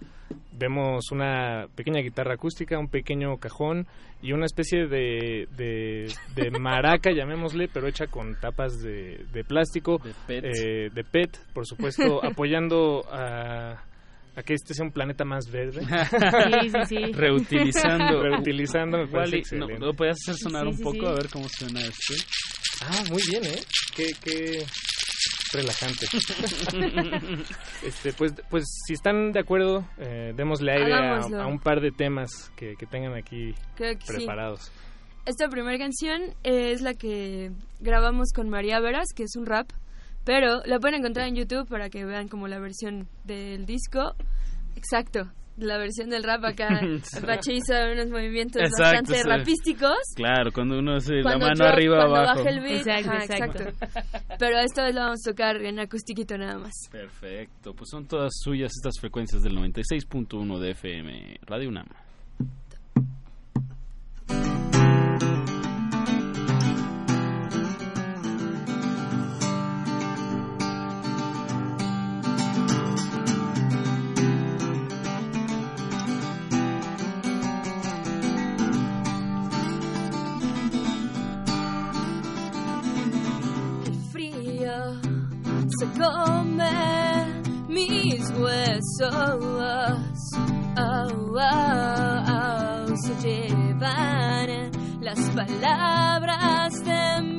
Vemos una pequeña guitarra acústica, un pequeño cajón y una especie de, de, de maraca, llamémosle, pero hecha con tapas de, de plástico, de PET. de PET, por supuesto, apoyando a, a que este sea un planeta más verde. Sí, sí, sí. Reutilizando. Reutilizando, me parece Wally, ¿no. ¿lo podías hacer sonar Sí, un poco? sí. A ver cómo suena este. Ah, muy bien, ¿eh? Qué, qué relajante. este, pues, pues si están de acuerdo, eh, démosle aire a, un par de temas que, que tengan aquí Creo que sí. preparados. Esta primera canción es la que grabamos con María Veras, que es un rap, pero la pueden encontrar en YouTube para que vean como la versión del disco. Exacto, la versión del rap acá. Apache hizo unos movimientos Exacto, bastante sí. rapísticos. Claro, cuando uno hace la Cuando mano drop- arriba cuando abajo. baja el beat, Exacto, ajá, exacto. Pero esta vez la vamos a tocar en acustiquito nada más. Perfecto, pues son todas suyas estas frecuencias del 96.1 de FM, Radio UNAM. Se come mis huesos. Oh, oh, oh, se llevan las palabras de mi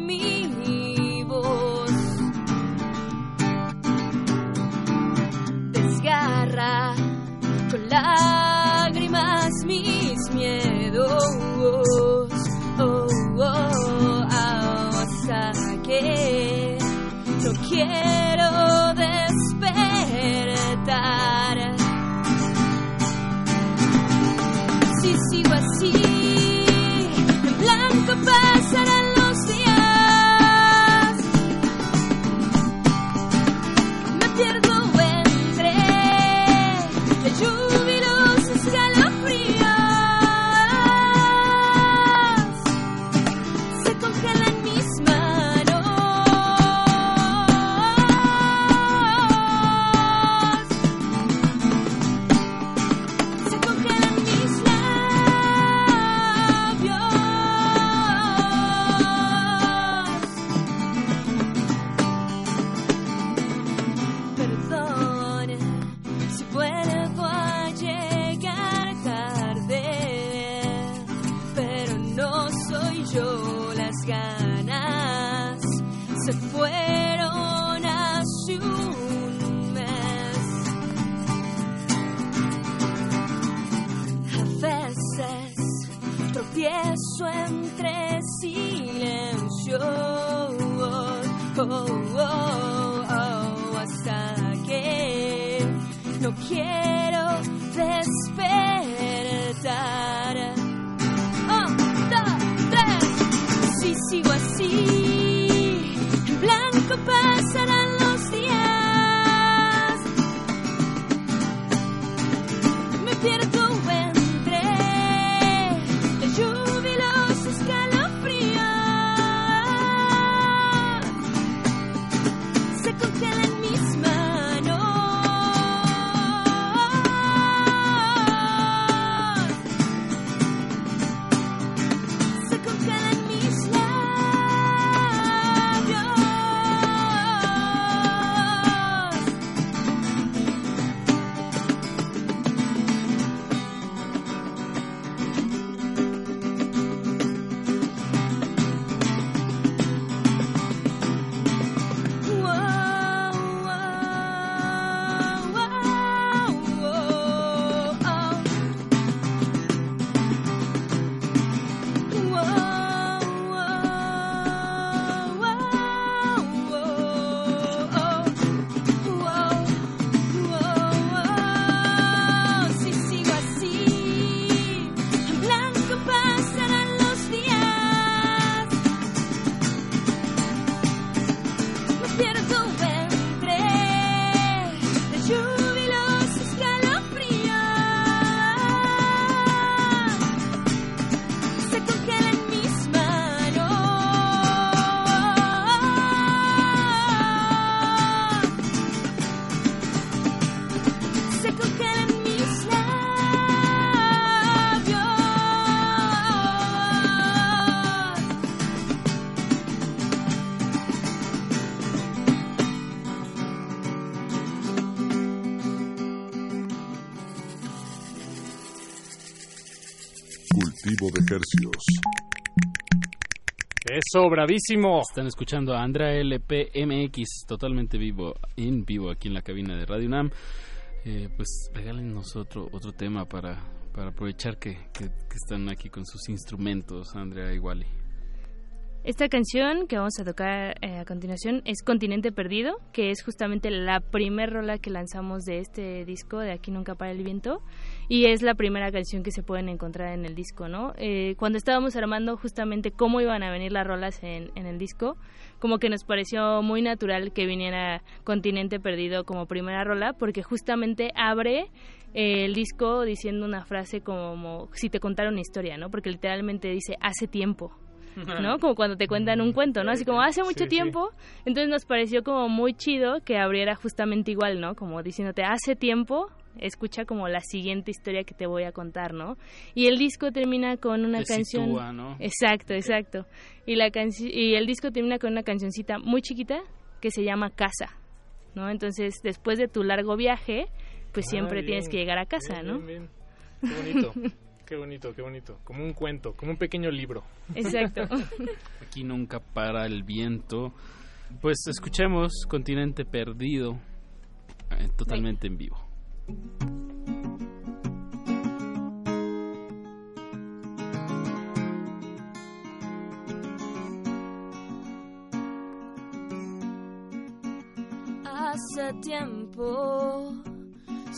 Eso, bravísimo. Están escuchando a Andrea LPMX totalmente vivo, en vivo aquí en la cabina de Radio UNAM. Eh, pues regálenos otro, otro tema para, para aprovechar que, que- que están aquí con sus instrumentos, Andrea y Wally. Esta canción que vamos a tocar eh, a continuación es Continente Perdido, que es justamente la primer rola que lanzamos de este disco, de Aquí Nunca Para el Viento, y es la primera canción que se pueden encontrar en el disco, ¿no? Eh, cuando estábamos armando justamente cómo iban a venir las rolas en, en el disco, como que nos pareció muy natural que viniera Continente Perdido como primera rola, porque justamente abre eh, el disco diciendo una frase como si te contara una historia, ¿no? Porque literalmente dice hace tiempo. ¿No? Como cuando te cuentan un cuento, ¿no? Así como hace mucho Sí, sí. tiempo. Entonces nos pareció como muy chido que abriera justamente igual, ¿no? Como diciéndote hace tiempo, escucha como la siguiente historia que te voy a contar, ¿no? Y el disco termina con una Te canción. sitúa, ¿no? Exacto, exacto. Y la canci- y el disco termina con una cancioncita muy chiquita que se llama Casa, ¿no? Entonces, después de tu largo viaje, pues Ah, siempre bien. tienes que llegar a casa, Bien, ¿no? bien, bien. Qué bonito. Qué bonito, qué bonito. Como un cuento, como un pequeño libro. Exacto. Aquí nunca para el viento. Pues escuchemos Continente Perdido eh, totalmente en vivo. Hace tiempo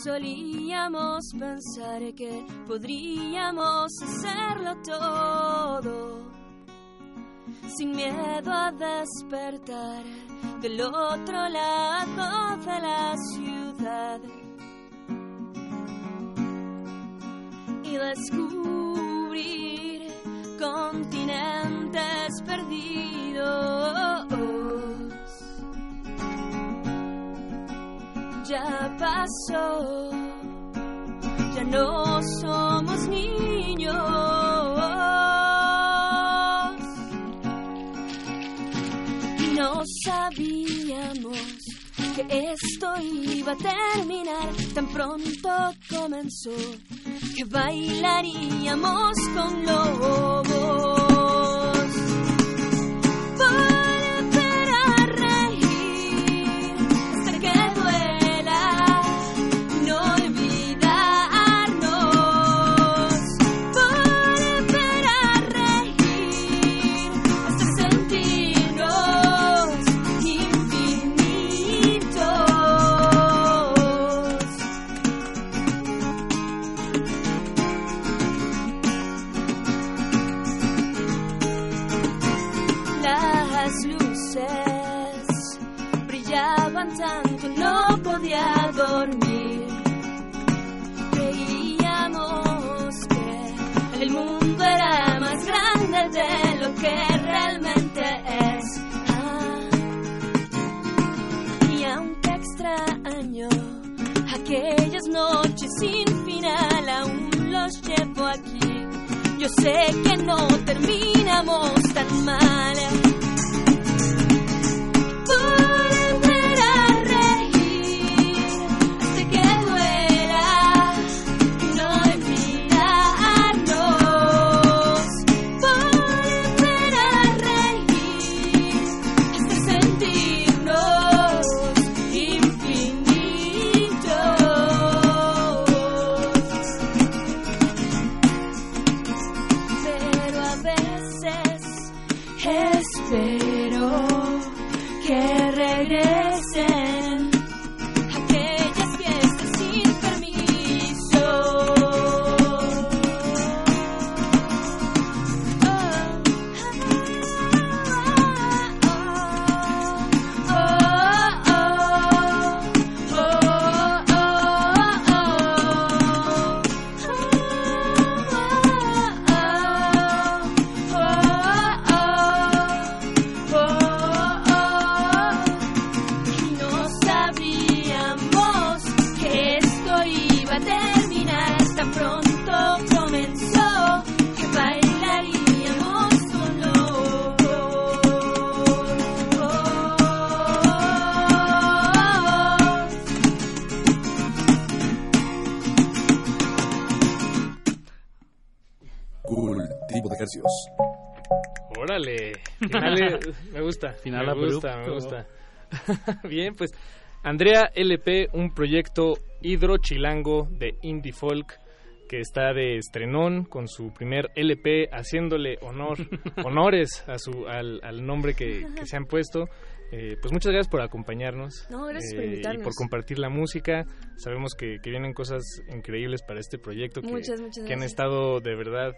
solíamos pensar que podríamos hacerlo todo sin miedo a despertar del otro lado de la ciudad. Y ya no somos niños. Y no sabíamos que esto iba a terminar tan pronto comenzó, que bailaríamos con lobos. Yo sé que no terminamos tan mal. Gusta, Final me gusta, me gusta. Bien, pues Andrea LP, un proyecto hidrochilango de indie folk que está de estrenón con su primer LP haciéndole honor, honores a su al, al nombre que, que se han puesto. Eh, pues muchas gracias por acompañarnos. No, gracias por eh, invitarnos. Y por compartir la música. Sabemos que, que vienen cosas increíbles para este proyecto que, Muchas, muchas que han estado de verdad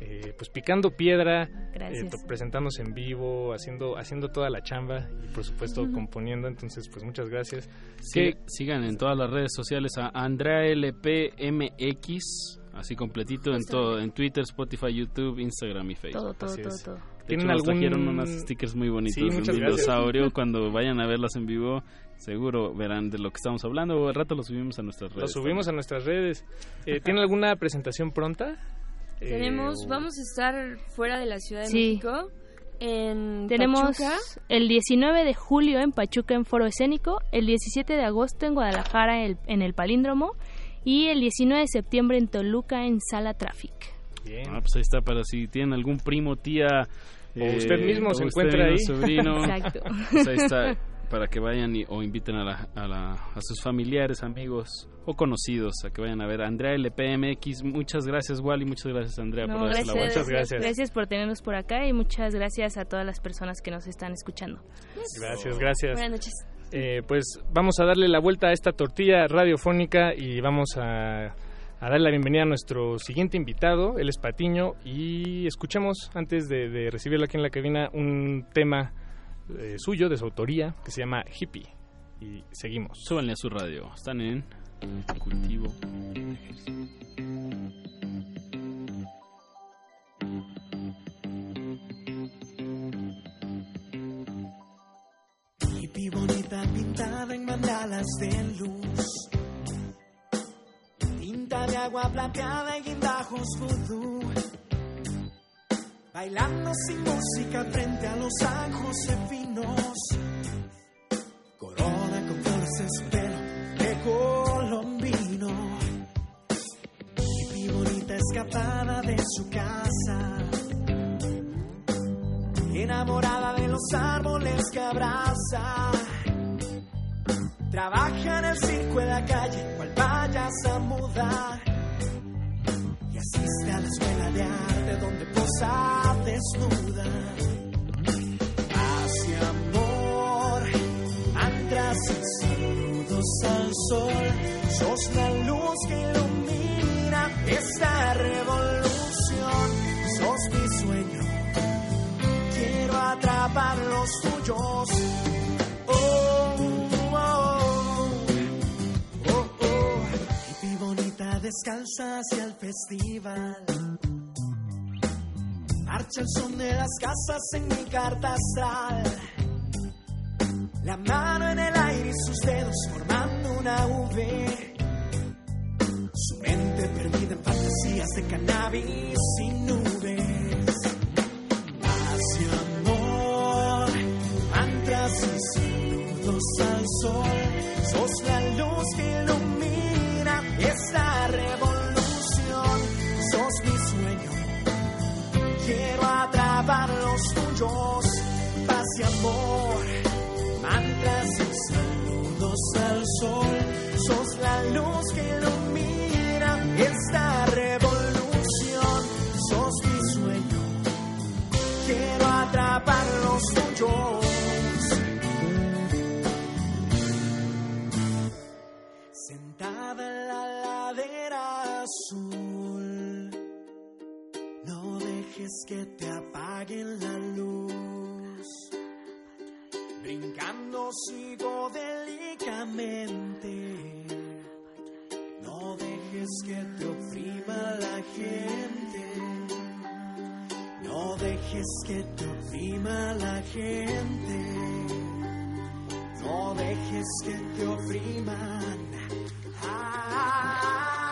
eh, pues picando piedra, eh, pre- presentándose en vivo, haciendo haciendo toda la chamba y por supuesto Ujú. componiendo. Entonces, pues muchas gracias. Sí, Que- sigan en todas las redes sociales a Andrea LPMX, así completito en todo, en Twitter, Spotify, YouTube, Instagram y Facebook. Todo, todo, Así todo, es. todo. De ¿Tienen hecho, nos algún- trajeron unos stickers muy bonitos Sí, de un gracias. dinosaurio. Cuando vayan a verlas en vivo, seguro verán de lo que estamos hablando. Al rato lo subimos a nuestras redes. Lo subimos a nuestras redes. Eh, ¿Tienen alguna presentación pronta? Eh, Tenemos, o- vamos a estar fuera de la Ciudad de Sí. México. En Tenemos Pachuca. el 19 de julio en Pachuca en Foro Escénico, el 17 de agosto en Guadalajara el- en el Palíndromo y el 19 de septiembre en Toluca en Sala Traffic. Ah, pues ahí está para si tienen algún primo, tía. O usted mismo o se usted encuentra ahí. sobrino. Exacto. Pues ahí está para que vayan y- o inviten a, la- a, la- a sus familiares, amigos o conocidos a que vayan a ver. Andrea LPMX, muchas gracias, Wally. Muchas gracias, Andrea, No, por la vuelta. Gracias por tenernos por acá y muchas gracias a todas las personas que nos están escuchando. Gracias, gracias. Buenas noches. Eh, pues vamos a darle la vuelta a esta tortilla radiofónica y vamos a, a darle la bienvenida a nuestro siguiente invitado, él es Patiño, y escuchemos antes de, de recibirlo aquí en la cabina un tema eh, suyo, de su autoría, que se llama Hippie. Y seguimos. Súbanle a su radio. Están en Cultivo. Hippie bonita pintada en mandalas de luz. Tinta de agua plateada y guindajos vudú. Bailando sin música frente a los San Josefinos. Corona con flores escapada de su casa enamorada de los árboles que abraza. Trabaja en el circo en la calle, cual payasa muda. Y asiste a la escuela de arte donde posa desnuda. Y amor, saludos al sol. Sos la luz que ilumina esta revolución. Sos mi sueño, quiero atrapar los tuyos. Oh, oh, oh, oh. Hippie bonita descalza hacia el festival. Marcha el son de las casas en mi carta astral. La mano en el aire y sus dedos formando una V. Su mente perdida de cannabis y nubes. Hacia amor, mantras y saludos al sol. Sos la luz que ilumina esta revolución. Sos mi sueño. Quiero atrapar los tuyos. Paz y amor, mantras y saludos al sol. Sos la luz que ilumina esta que te apaguen la luz. Brincando psicodélicamente. No dejes que te oprima la gente. No dejes que te oprima la gente. No dejes que te opriman. Ah.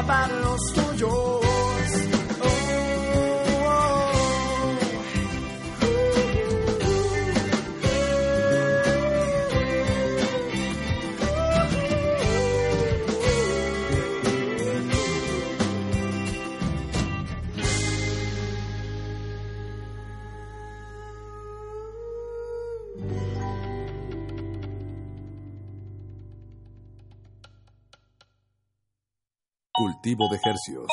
Atrapar los tuyos. Cultivo de hercios.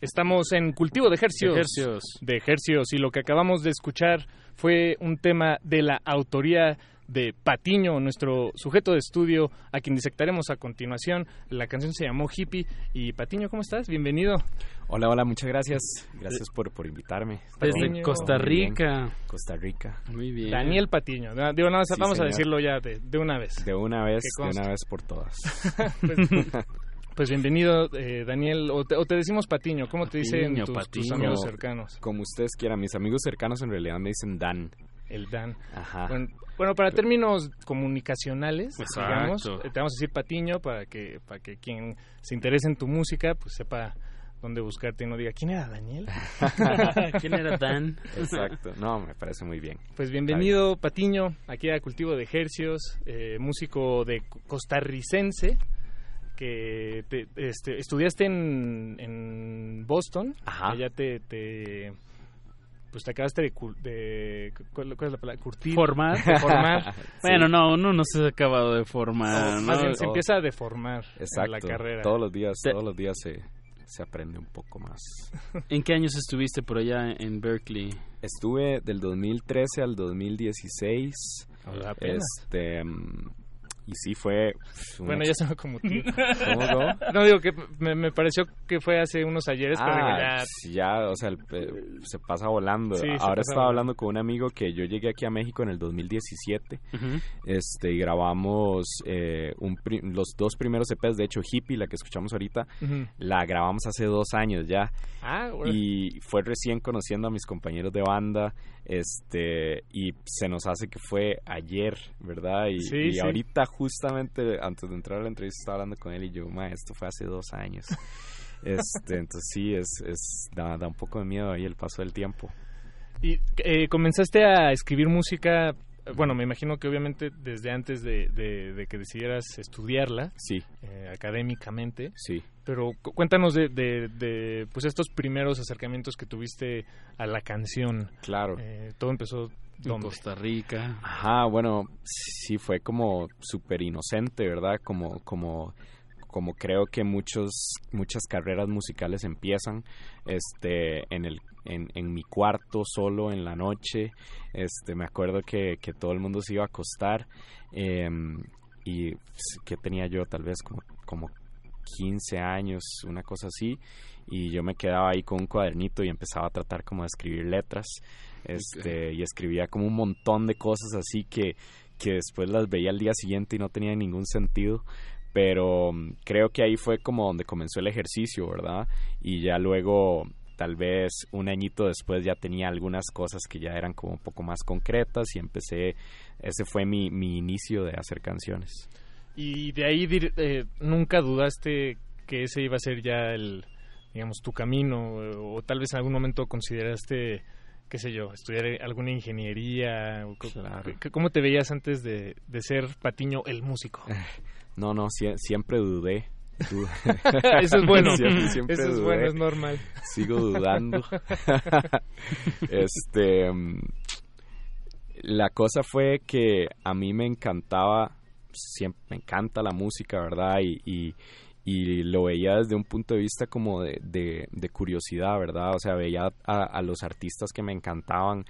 Estamos en Cultivo de Ejercios. De Hercios. De Ejercios. Y lo que acabamos de escuchar fue un tema de la autoría de Patiño, nuestro sujeto de estudio, a quien disectaremos a continuación. La canción se llamó Hippie. Y Patiño, ¿cómo estás? Bienvenido. Hola, hola, muchas gracias. Gracias por, por invitarme. Desde Patiño. Costa. Rica. Costa Rica. Muy bien. Daniel Patiño. De- Digo, nada más, Sí, vamos a decirlo ya de, de una vez. De una vez, de una vez por todas. pues, pues bienvenido, eh, Daniel. O te, o te decimos Patiño. ¿Cómo te dicen Patiño, tus, amigos cercanos? Como ustedes quieran. Mis amigos cercanos en realidad me dicen Dan. El Dan. Ajá. Bueno, bueno, para términos comunicacionales, digamos, eh, te vamos a decir Patiño para que para que quien se interese en tu música pues sepa dónde buscarte y no diga quién era Daniel. ¿Quién era Dan? Exacto. No, me parece muy bien. Pues bienvenido Patiño aquí a Cultivo de Ejercios, eh, músico de co- costarricense que te- este, estudiaste en, en Boston, Ajá. allá te, te pues te acabaste de, de ¿cuál, cuál es la palabra? Curtir, Formar. formar. Bueno, no, uno no se ha acabado de formar. Más bien se empieza a deformar en Exacto. la carrera. Todos los días, todos los días se, se aprende un poco más. ¿En qué años estuviste por allá en Berkeley? Estuve del 2013 al 2016. Apenas. Este, mm, y sí fue... Bueno, ya sonó como tío. ¿Cómo, cómo? No, digo que me, me pareció que fue hace unos ayeres, pero ya... Ah, sí, ya, o sea, el- se pasa volando. Sí, Ahora estaba volando. hablando con un amigo que yo llegué aquí a México en el 2017. Ujú. Este, y grabamos eh, un los dos primeros EPs, de hecho, Hippie, la que escuchamos ahorita, la grabamos hace dos años ya. Ah, órale. Y fue recién conociendo a mis compañeros de banda, este, y se nos hace que fue ayer, ¿verdad? Y, Sí, y ahorita, justamente, antes de entrar a la entrevista, estaba hablando con él y yo, ma, esto fue hace dos años. este, entonces sí, es, es da, da un poco de miedo ahí el paso del tiempo. Y eh, comenzaste a escribir música bueno, me imagino que obviamente desde antes de, de- de que decidieras estudiarla, Sí. eh, académicamente, Sí. pero cu- cuéntanos de, de, de, pues estos primeros acercamientos que tuviste a la canción. Claro. Eh, todo empezó En ¿dónde? Costa Rica. Ajá, bueno, sí fue como súper inocente, ¿verdad? Como, como, como creo que muchos, muchas carreras musicales empiezan, este, en el, en, en mi cuarto solo en la noche, este, me acuerdo que, que todo el mundo se iba a acostar, em, y que tenía yo tal vez como, como 15 años, una cosa así, y yo me quedaba ahí con un cuadernito y empezaba a tratar como de escribir letras, este, y escribía como un montón de cosas así que, que después las veía al día siguiente y no tenían ningún sentido, pero mm, creo que ahí fue como donde comenzó el ejercicio, ¿verdad? Y ya luego tal vez un añito después ya tenía algunas cosas que ya eran como un poco más concretas y empecé, ese fue mi, mi inicio de hacer canciones. Y de ahí eh, nunca dudaste que ese iba a ser ya el, digamos, tu camino, o tal vez en algún momento consideraste, qué sé yo, estudiar alguna ingeniería. o co- c- ¿Cómo te veías antes de, de ser Patiño el músico? No, no, sie- siempre dudé. Du- Eso es bueno. Siempre, siempre Eso es dudé. bueno, es normal. Sigo dudando. este. mm, La cosa fue que a mí me encantaba, siempre me encanta la música, ¿verdad? Y, y, y lo veía desde un punto de vista como de, de, de curiosidad, ¿verdad? O sea, veía a, a los artistas que me encantaban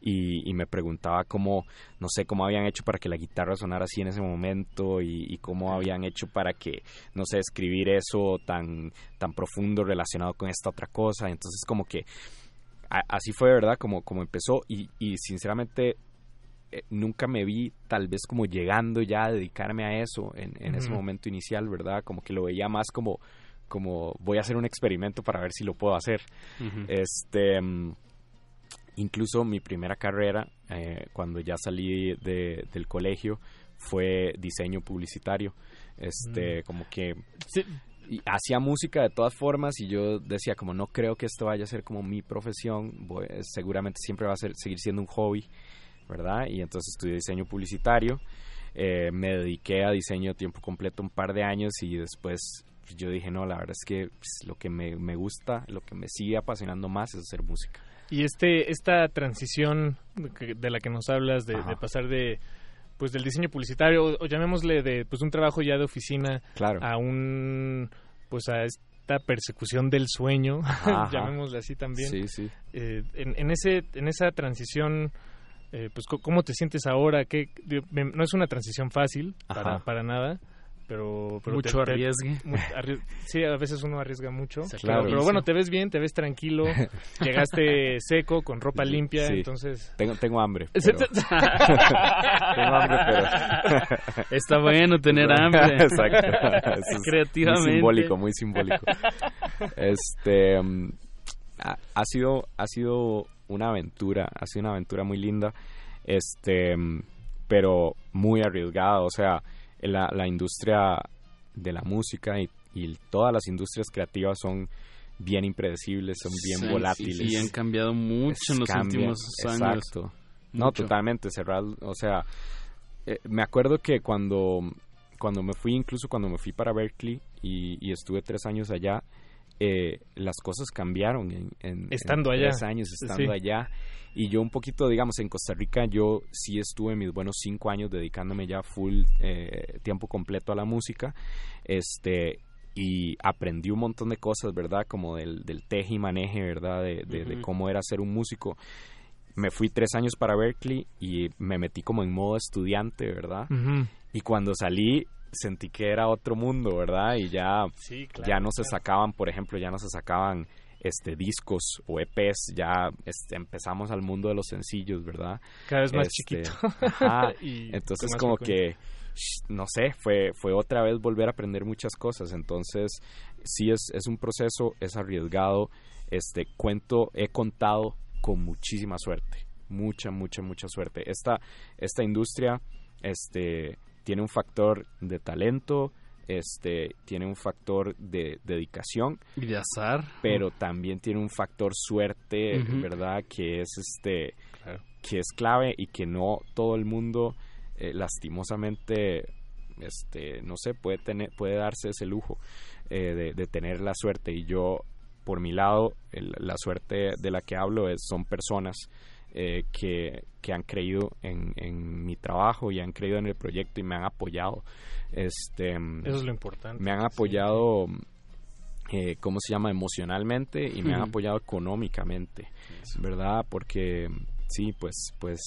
y, y me preguntaba cómo, no sé, cómo habían hecho para que la guitarra sonara así en ese momento y, y cómo habían hecho para que, no sé, escribir eso tan, tan profundo relacionado con esta otra cosa. Entonces, como que a- así fue, ¿verdad? Como, como empezó y, y sinceramente eh, nunca me vi tal vez como llegando ya a dedicarme a eso en, en ese momento inicial, ¿verdad? Como que lo veía más como, como voy a hacer un experimento para ver si lo puedo hacer. Este, mm, incluso mi primera carrera, eh, cuando ya salí de- del colegio, fue diseño publicitario. Este, Mm. como que hacía música de todas formas y yo decía como no creo que esto vaya a ser como mi profesión, voy- seguramente siempre va a ser, seguir siendo un hobby, ¿verdad? Y entonces estudié diseño publicitario, eh, me dediqué a diseño a tiempo completo un par de años y después yo dije no, la verdad es que pues, lo que me, me gusta, lo que me sigue apasionando más es hacer música. Y este esta transición de la que nos hablas de, de pasar de pues del diseño publicitario o, o llamémosle de pues un trabajo ya de oficina Claro. a un pues a esta persecución del sueño llamémosle así también Sí, sí. Eh, en, en ese en esa transición eh, pues cómo te sientes ahora ¿Qué- digo, me- no es una transición fácil para, para nada pero, pero Mucho arriesgue. sí a veces uno arriesga mucho pero, claro. pero bueno te ves bien te ves tranquilo llegaste seco con ropa limpia sí. entonces Tengo, tengo hambre. Pero- tengo hambre, pero... Está bueno tener hambre. Exacto. Eso es Creativamente. Muy simbólico, muy simbólico. Este... mm, ha, ha sido ha sido una aventura, ha sido una aventura muy linda, este, pero muy arriesgada, o sea, la, la industria de la música y, y todas las industrias creativas son bien impredecibles, son bien Sí, volátiles. y han cambiado mucho en los Cambian, últimos años. Exacto. No, Mucho. totalmente cerrado. O sea, eh, me acuerdo que cuando, cuando me fui, incluso cuando me fui para Berkeley y, y estuve tres años allá, eh, las cosas cambiaron en, en- en Estando allá. tres años estando Sí. allá. Y yo un poquito, digamos, en Costa Rica yo sí estuve mis buenos cinco años dedicándome ya full eh, tiempo completo a la música. Este y aprendí un montón de cosas, ¿verdad? Como del, del teje y maneje, ¿verdad? De, de- de Ujú. cómo era ser un músico. Me fui tres años para Berkeley y me metí como en modo estudiante, ¿verdad? Y cuando salí sentí que era otro mundo, ¿verdad? Y ya, Sí, claro, ya no se sacaban, por ejemplo, ya no se sacaban este discos o EPs, ya este, empezamos al mundo de los sencillos, ¿verdad? Cada vez más Este, chiquito. ajá. Y Entonces como que no sé, fue fue otra vez volver a aprender muchas cosas, entonces sí es es un proceso, es arriesgado, este cuento he contado con muchísima suerte, mucha mucha mucha suerte. Esta esta industria este tiene un factor de talento, este tiene un factor de dedicación Y de azar. pero también tiene un factor suerte. ¿verdad? Que es este que es clave y que no todo el mundo eh, lastimosamente este no sé puede tener puede darse ese lujo eh, de, de tener la suerte y yo por mi lado el- la suerte de la que hablo es son personas eh, que, que han creído en, en mi trabajo y han creído en el proyecto y me han apoyado. Este Eso es lo importante. me han apoyado eh, ¿cómo se llama? emocionalmente y me han apoyado económicamente verdad porque sí pues pues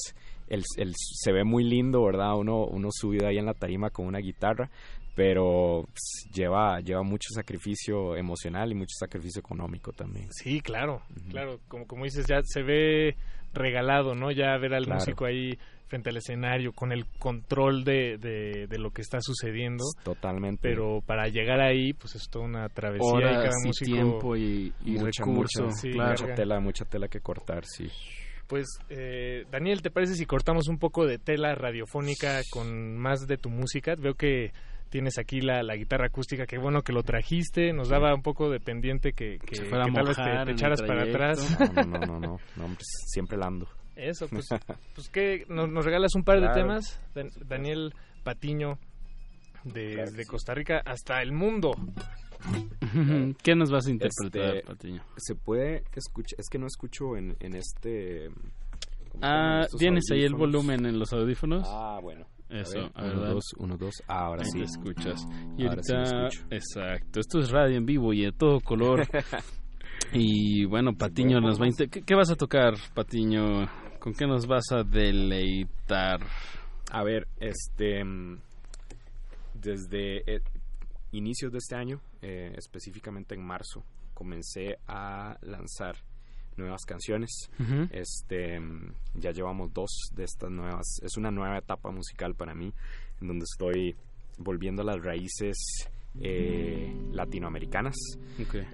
el, el- se ve muy lindo verdad uno uno subido ahí en la tarima con una guitarra pero pues, lleva lleva mucho sacrificio emocional y mucho sacrificio económico también. Sí, claro, claro, como, como dices, ya se ve regalado, ¿no? Ya ver al Claro. músico ahí frente al escenario con el control de, de, de lo que está sucediendo. Totalmente. Pero para llegar ahí, pues es toda una travesía y Horas cada y músico... tiempo y- y mucha, recurso, mucha, Sí, mucha carga. tela mucha tela que cortar sí Pues, eh, Daniel, ¿te parece si cortamos un poco de tela radiofónica con más de tu música? Veo que tienes aquí la, la guitarra acústica, que bueno que lo trajiste, nos daba un poco de pendiente que, que, Se fuera a que tal vez te- echaras para atrás. no no no no no, no, hombre, siempre la ando Eso, pues, pues que nos, nos regalas un par de Claro. temas, Dan- Daniel Patiño, de, de Costa Rica hasta el mundo. ¿Qué nos vas a interpretar, Este, Patiño? se puede escuchar es que no escucho en, en este ¿cómo se Ah, ¿tienes ahí el volumen en los audífonos? Ah, bueno. Eso, A ver, uno, dos, uno, dos. Ah, ahora Ahí sí. te escuchas. Y Ahora ahorita, exacto, esto es radio en vivo y de todo color. y bueno, Patiño nos va a... ¿Qué, qué vas a tocar, Patiño? ¿Con qué nos vas a deleitar? A ver, este. mm, Desde eh, inicios de este año, eh, específicamente en marzo, comencé a lanzar nuevas canciones. Este, ya llevamos dos de estas nuevas. Es una nueva etapa musical para mí, en donde estoy volviendo a las raíces eh, latinoamericanas.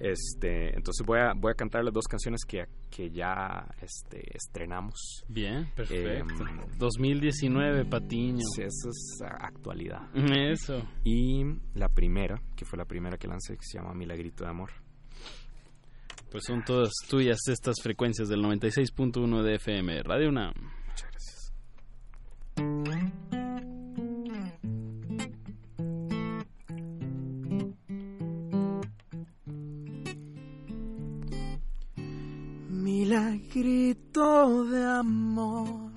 Este, entonces voy a voy a cantar las dos canciones que, que ya este, estrenamos. Bien, perfecto. Em, 2019, Patiño. Sí, eso es actualidad. Eso. Y la primera, que fue la primera que lancé, que se llama Milagrito de Amor. Pues son todas tuyas estas frecuencias del 96.1 de FM, Radio UNAM. Muchas gracias. Milagrito de amor,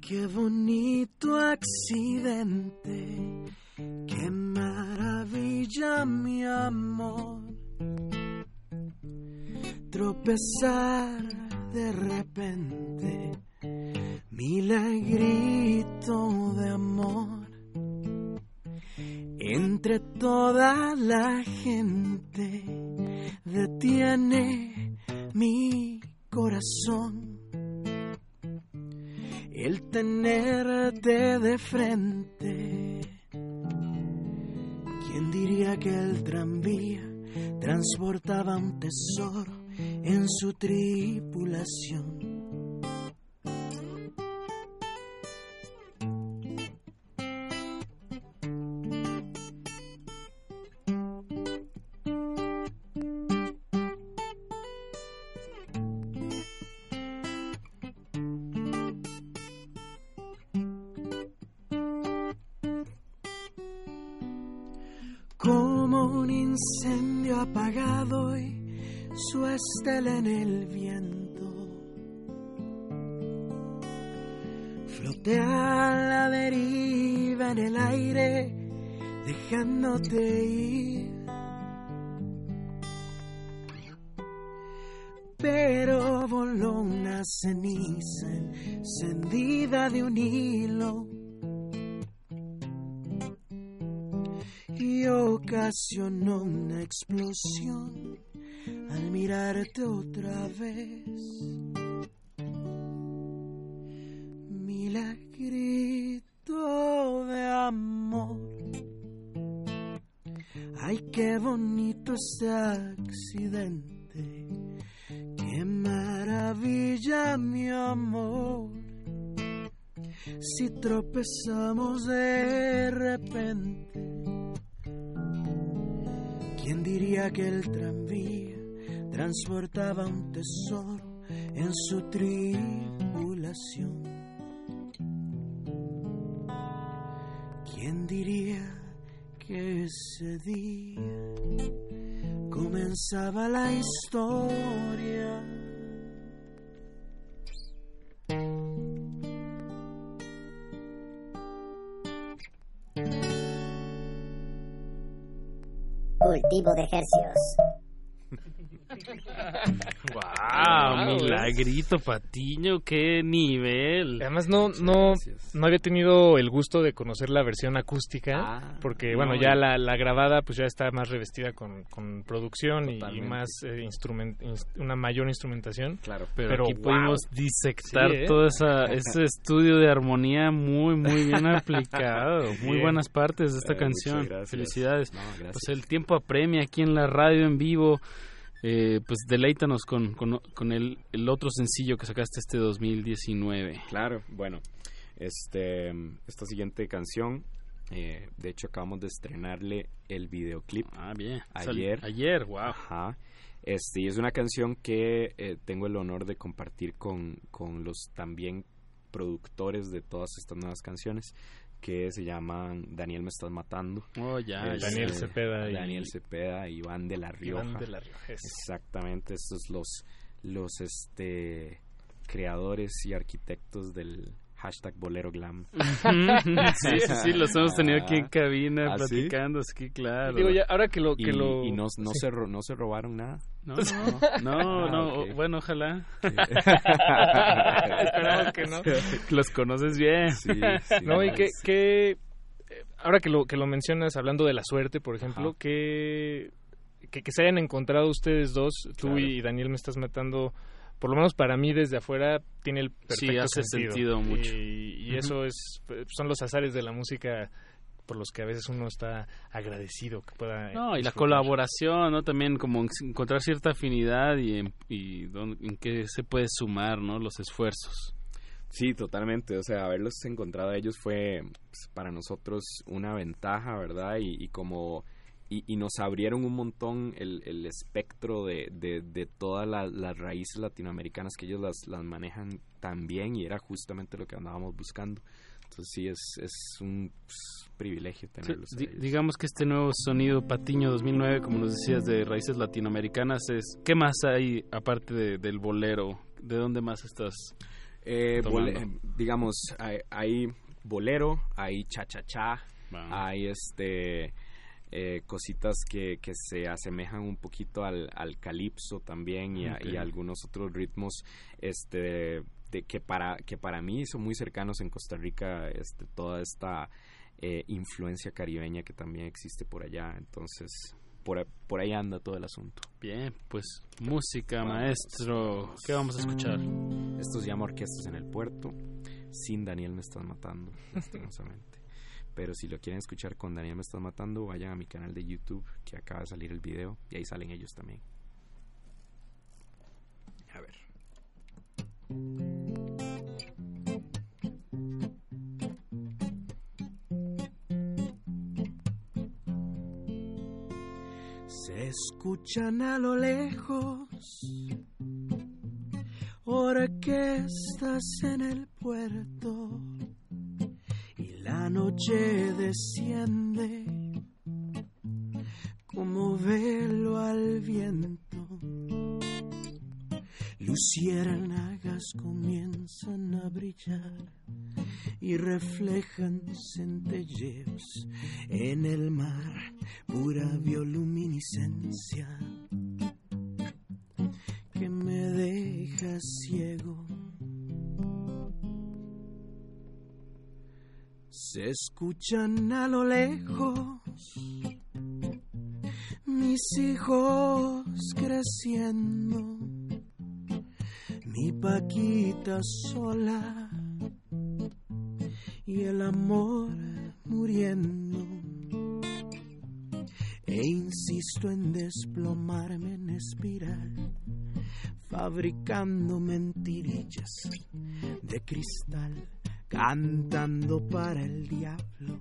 qué bonito accidente, qué maravilla mi amor. Tropezar de repente, milagrito de amor, entre toda la gente detiene mi corazón. El tenerte de frente. ¿Quién diría que el tranvía transportaba un tesoro en su tripulación? Encendida de un hilo. y ocasionó una explosión al mirarte otra vez. Milagrito de amor. Ay, qué bonito este accidente. Qué maravilla, mi amor. Si tropezamos de repente. ¿Quién diría que el tranvía transportaba un tesoro en su tribulación. ¿Quién diría que ese día comenzaba la historia? Cultivo de ejercios. ¡Wow! Milagrito Patiño, qué nivel. Además no no no había tenido el gusto de conocer la versión acústica Ah, porque no, bueno ya la, la grabada pues ya está más revestida con, con producción y, más eh, instrument- ins- una mayor instrumentación. Claro, Pero, aquí wow. pudimos disectar Sí, ¿eh? todo esa, ese estudio de armonía muy, muy bien aplicado. Muy buenas partes de esta Eh, canción. Felicidades. No, gracias. Pues el tiempo apremia aquí en la radio en vivo. Eh, pues deleítanos con, con, con el, el otro sencillo que sacaste este 2019. Claro, bueno, este, esta siguiente canción, eh, de hecho acabamos de estrenarle el videoclip. Ah, bien. Sal- Ayer. ayer, wow. Ajá. Este, y es una canción que eh, tengo el honor de compartir con, con los también productores de todas estas nuevas canciones que se llaman Daniel me estás matando. Oh, ya, Es, ya. Daniel eh, Cepeda y- Daniel Cepeda y Iván de la Rioja. Iván de la Rioja. Exactamente, estos los los este creadores y arquitectos del hashtag bolero glam. sí, sí, sí, los hemos tenido aquí en cabina ¿Ah, sí? platicando, sí, claro. Digo, ya, ahora que lo que y, lo y no, no sí. se ro- no se robaron nada. No, no, no, Ah, no, bueno, ojalá. Esperamos que no. Los conoces bien. no, y que, que eh, ahora que lo que lo mencionas hablando de la suerte, por ejemplo, que, que que se hayan encontrado ustedes dos, tú Claro. y Daniel me estás matando, por lo menos para mí desde afuera tiene el perfecto Sí, hace sentido mucho. Y, eso es son los azares de la música por los que a veces uno está agradecido que pueda No, y la colaboración, ¿no? También como en- encontrar cierta afinidad y en, y dónde- en qué se puede sumar, ¿no? Los esfuerzos. Sí, totalmente. O sea, haberlos encontrado a ellos fue pues, para nosotros una ventaja, ¿verdad? Y, y como y, y nos abrieron un montón el, el espectro de, de, de todas la- las raíces latinoamericanas que ellos las, las manejan tan bien y era justamente lo que andábamos buscando. Entonces sí, es, es un pues, privilegio Sí, tenerlos. di- ellos. digamos que este nuevo sonido Patiño 2009, como nos decías, de raíces latinoamericanas, es ¿qué más hay aparte de- del bolero? ¿De dónde más estás Eh, eh, digamos, hay, hay bolero, hay cha-cha-cha, hay este eh, cositas que, que se asemejan un poquito al, al calipso también y, a, y a algunos otros ritmos este de, que para que para mí son muy cercanos en Costa Rica este toda esta eh, influencia caribeña que también existe por allá entonces por, por ahí anda todo el asunto Bien, pues música, Vamos. maestro. ¿Qué vamos a escuchar? Esto se llama Orquestas en el Puerto. Sin Daniel me estás matando, lastimosamente. Pero si lo quieren escuchar con Daniel me estás matando, vayan a mi canal de YouTube, que acaba de salir el video, y ahí salen ellos también. A ver. Se escuchan a lo lejos orquestas en el puerto la noche desciende como velo al viento. Luciérnagas comienzan a brillar y reflejan centelleos en el mar, pura bioluminiscencia que me deja ciego. Se escuchan a lo lejos. Mis hijos creciendo, mi Paquita sola. Y el amor muriendo. E insisto en desplomarme en espiral, fabricando mentirillas de cristal, cantando para el diablo.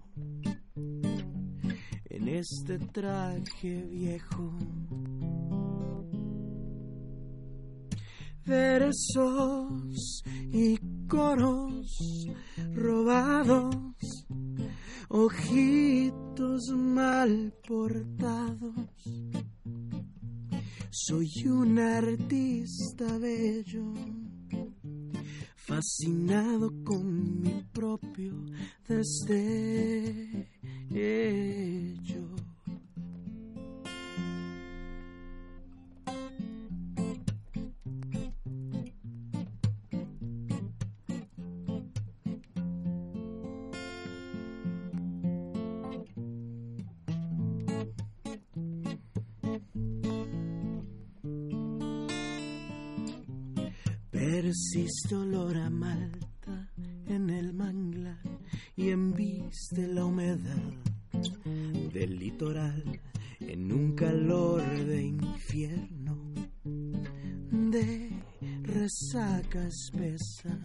En este traje viejo versos y coros robados, ojitos mal portados. Soy un artista bello, fascinado con mi propio destello. Persiste olor a malta en el manglar y embiste la humedad del litoral en un calor de infierno, de resaca espesa.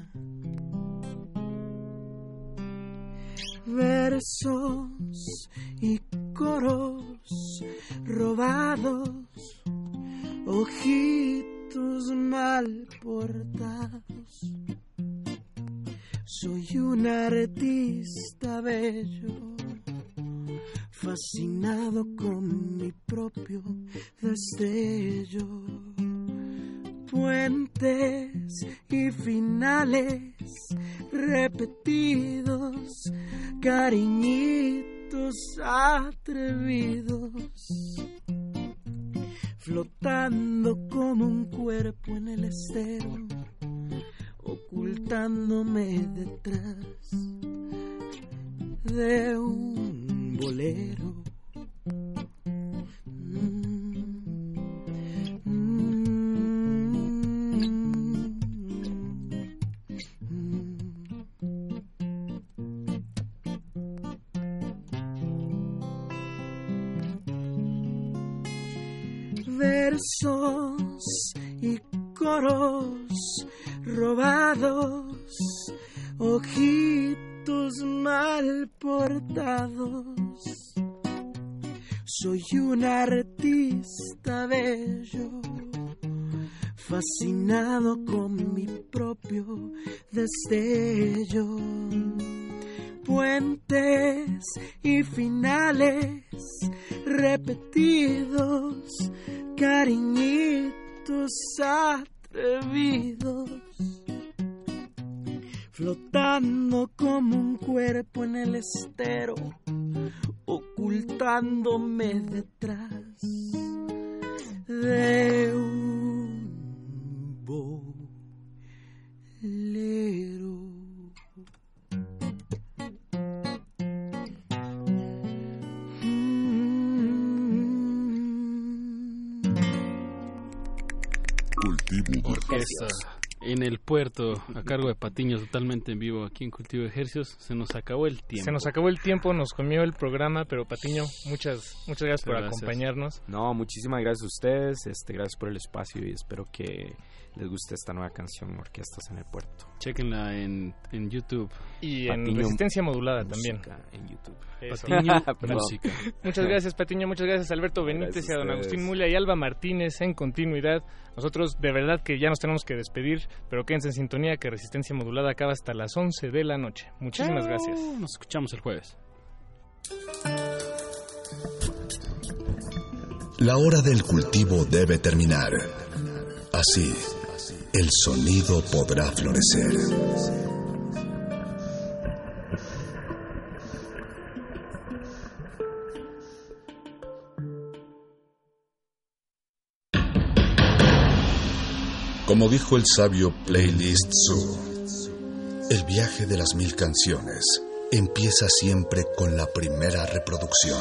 Puerto a cargo de Patiño totalmente en vivo aquí en Cultivo de Ejercios. Se nos acabó el tiempo. Se nos acabó el tiempo, nos comió el programa, pero Patiño, muchas muchas gracias por Gracias. acompañarnos. No, muchísimas gracias a ustedes, este, gracias por el espacio y espero que les guste esta nueva canción Orquestas en el Puerto. Chequenla en, en YouTube. Y en Patiño Resistencia Modulada también. En YouTube. Patiño. Música. Muchas gracias, Patiño. Muchas gracias, Alberto Benítez Gracias y a don. Agustín Mulia y Alba Martínez en continuidad. Nosotros, de verdad, que ya nos tenemos que despedir, pero quédense en sintonía que Resistencia Modulada acaba hasta las 11 de la noche. Muchísimas Chao. gracias. Nos escuchamos el jueves. La hora del cultivo debe terminar. Así, el sonido podrá florecer. Como dijo el sabio Playlist Zoo, el viaje de las mil canciones empieza siempre con la primera reproducción.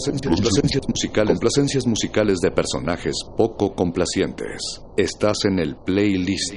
Complacencias, complacencias, musicales, musicales de personajes poco complacientes. Estás en el playlist.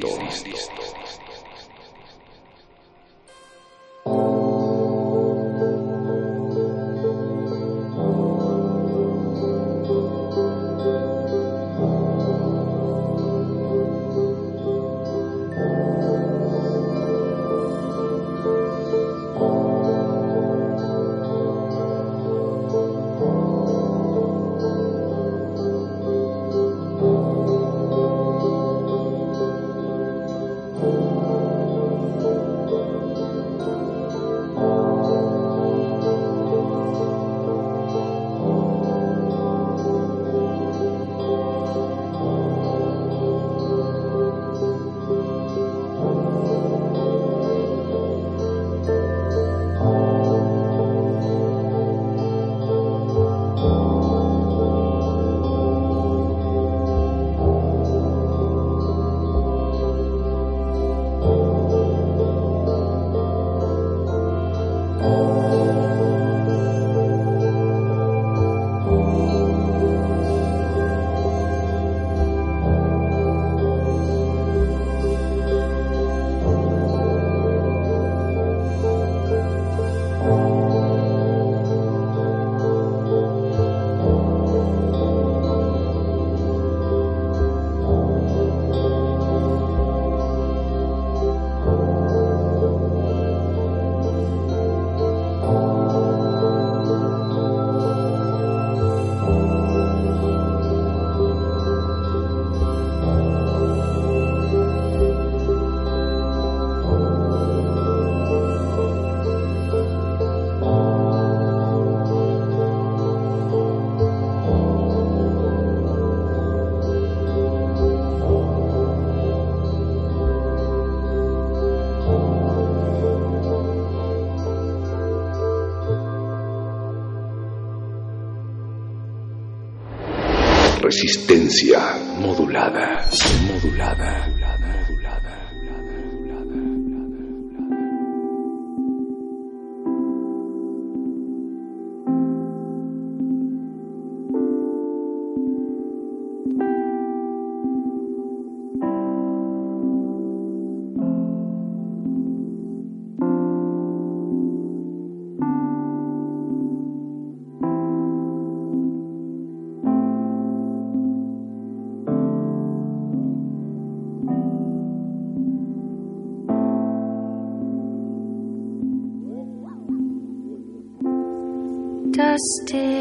trusted.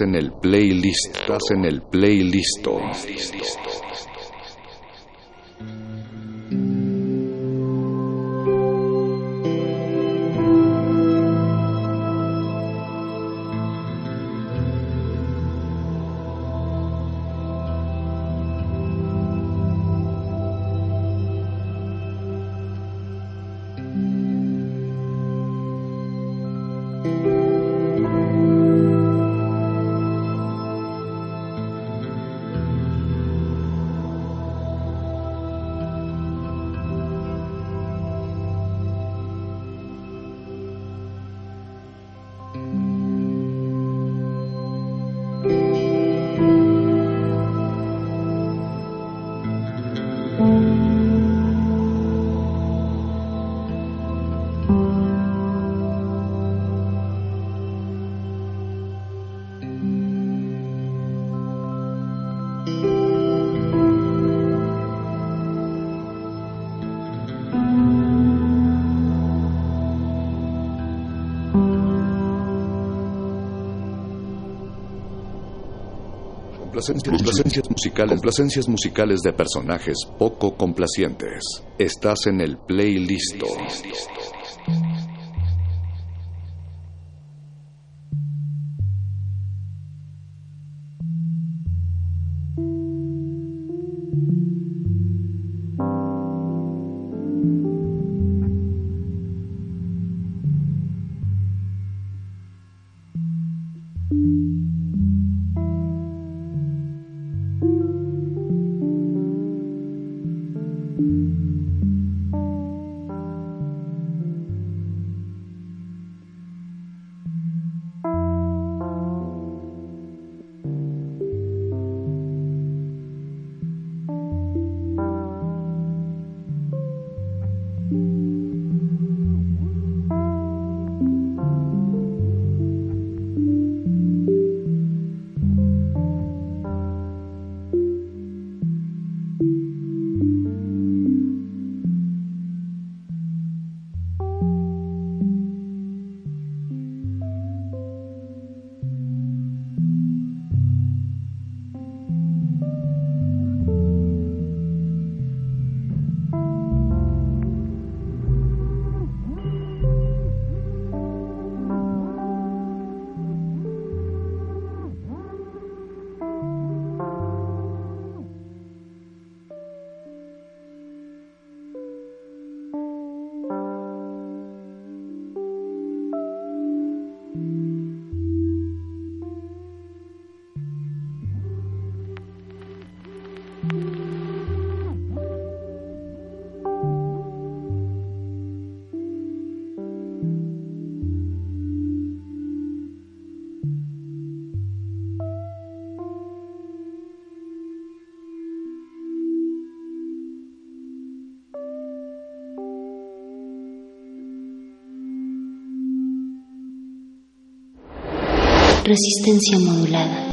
en el playlist, en el playlist. complacencias, musicales, complacencias musicales de personajes poco complacientes. Estás en el playlist. Resistencia modulada.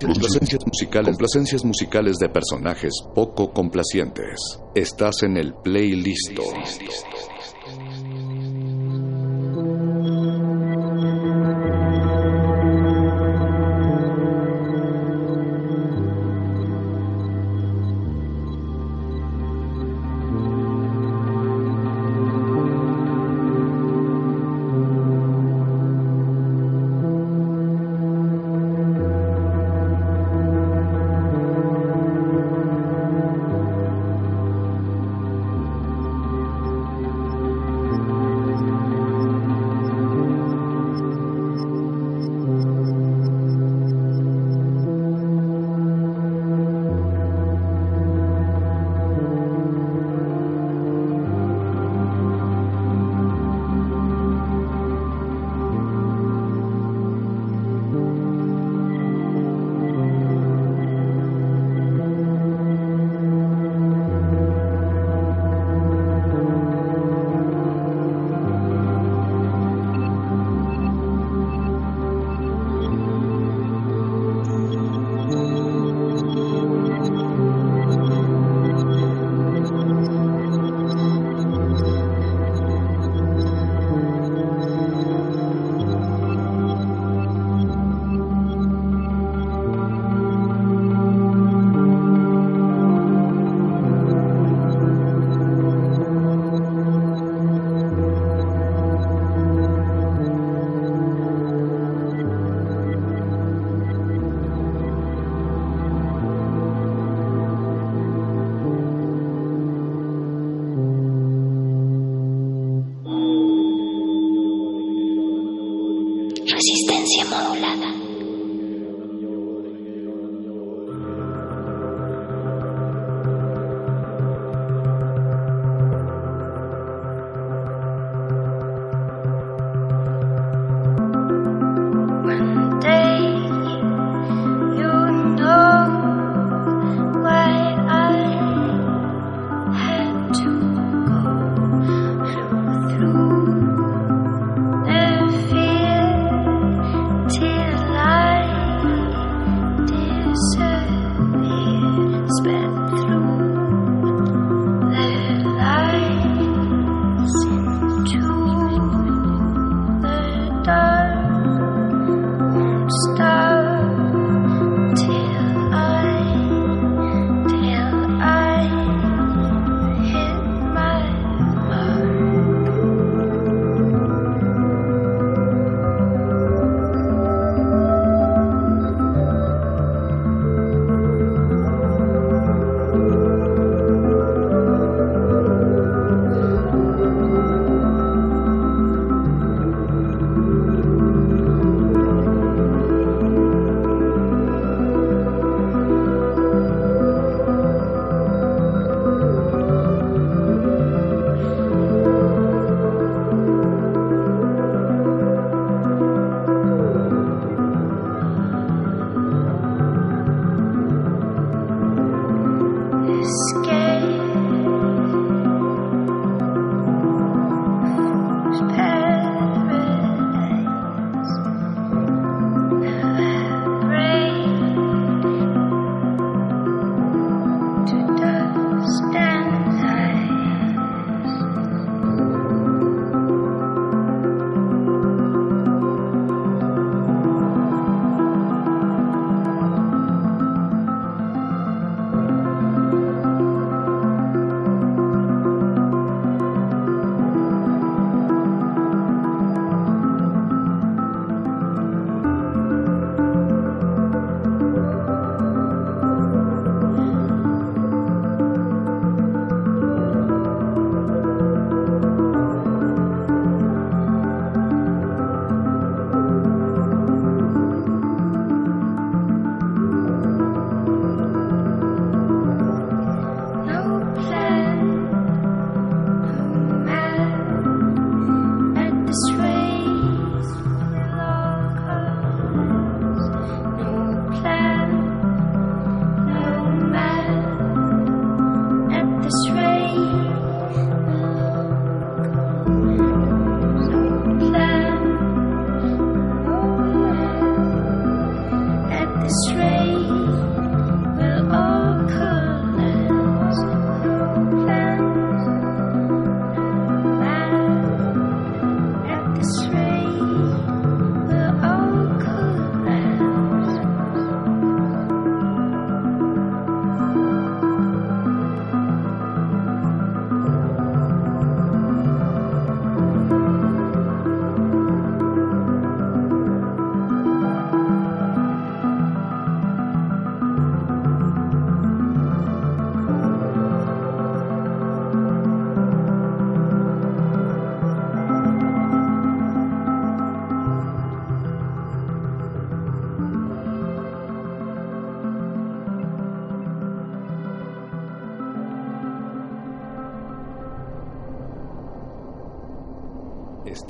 complacencias, musicales, complacencias musicales de personajes poco complacientes. Estás en el playlist.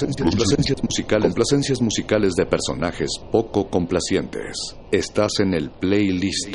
Complacencias musicales, complacencias musicales de personajes poco complacientes. Estás en el playlist.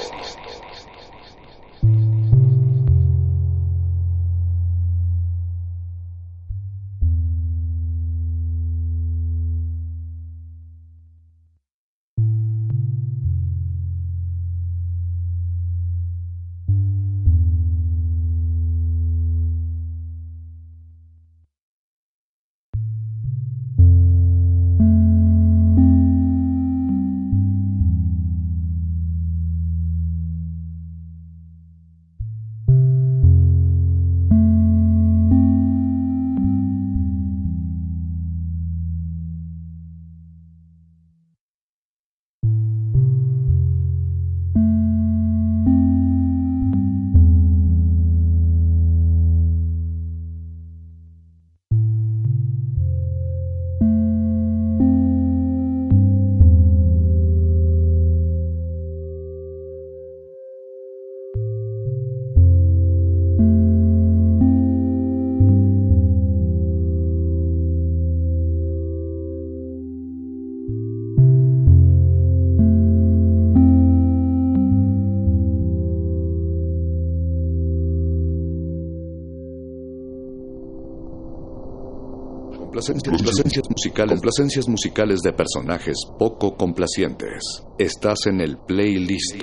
Complacencias, complacencias musicales, complacencias musicales de personajes poco complacientes. Estás en el playlist.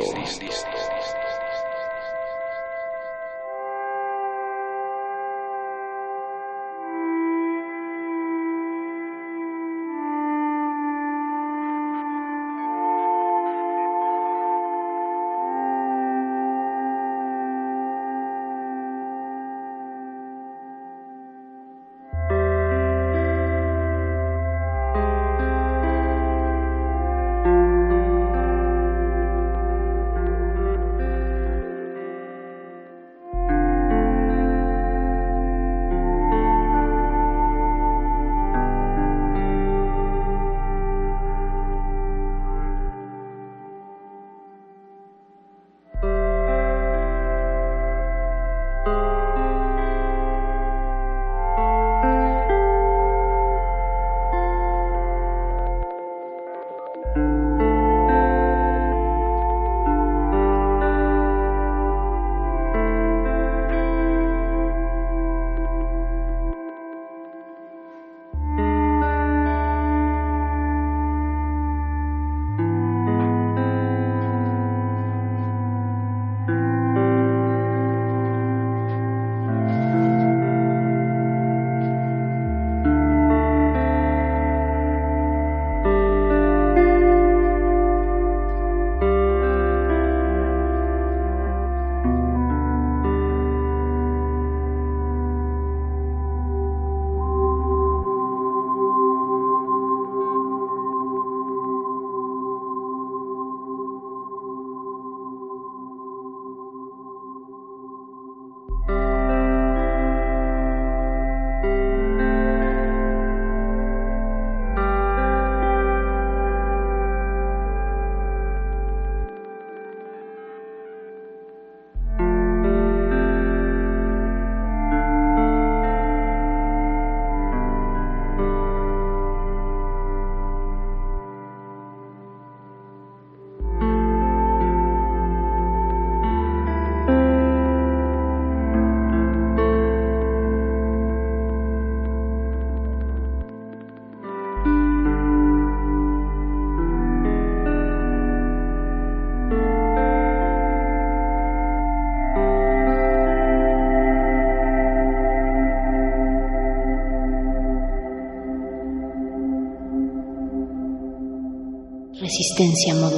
Resistencia modulada.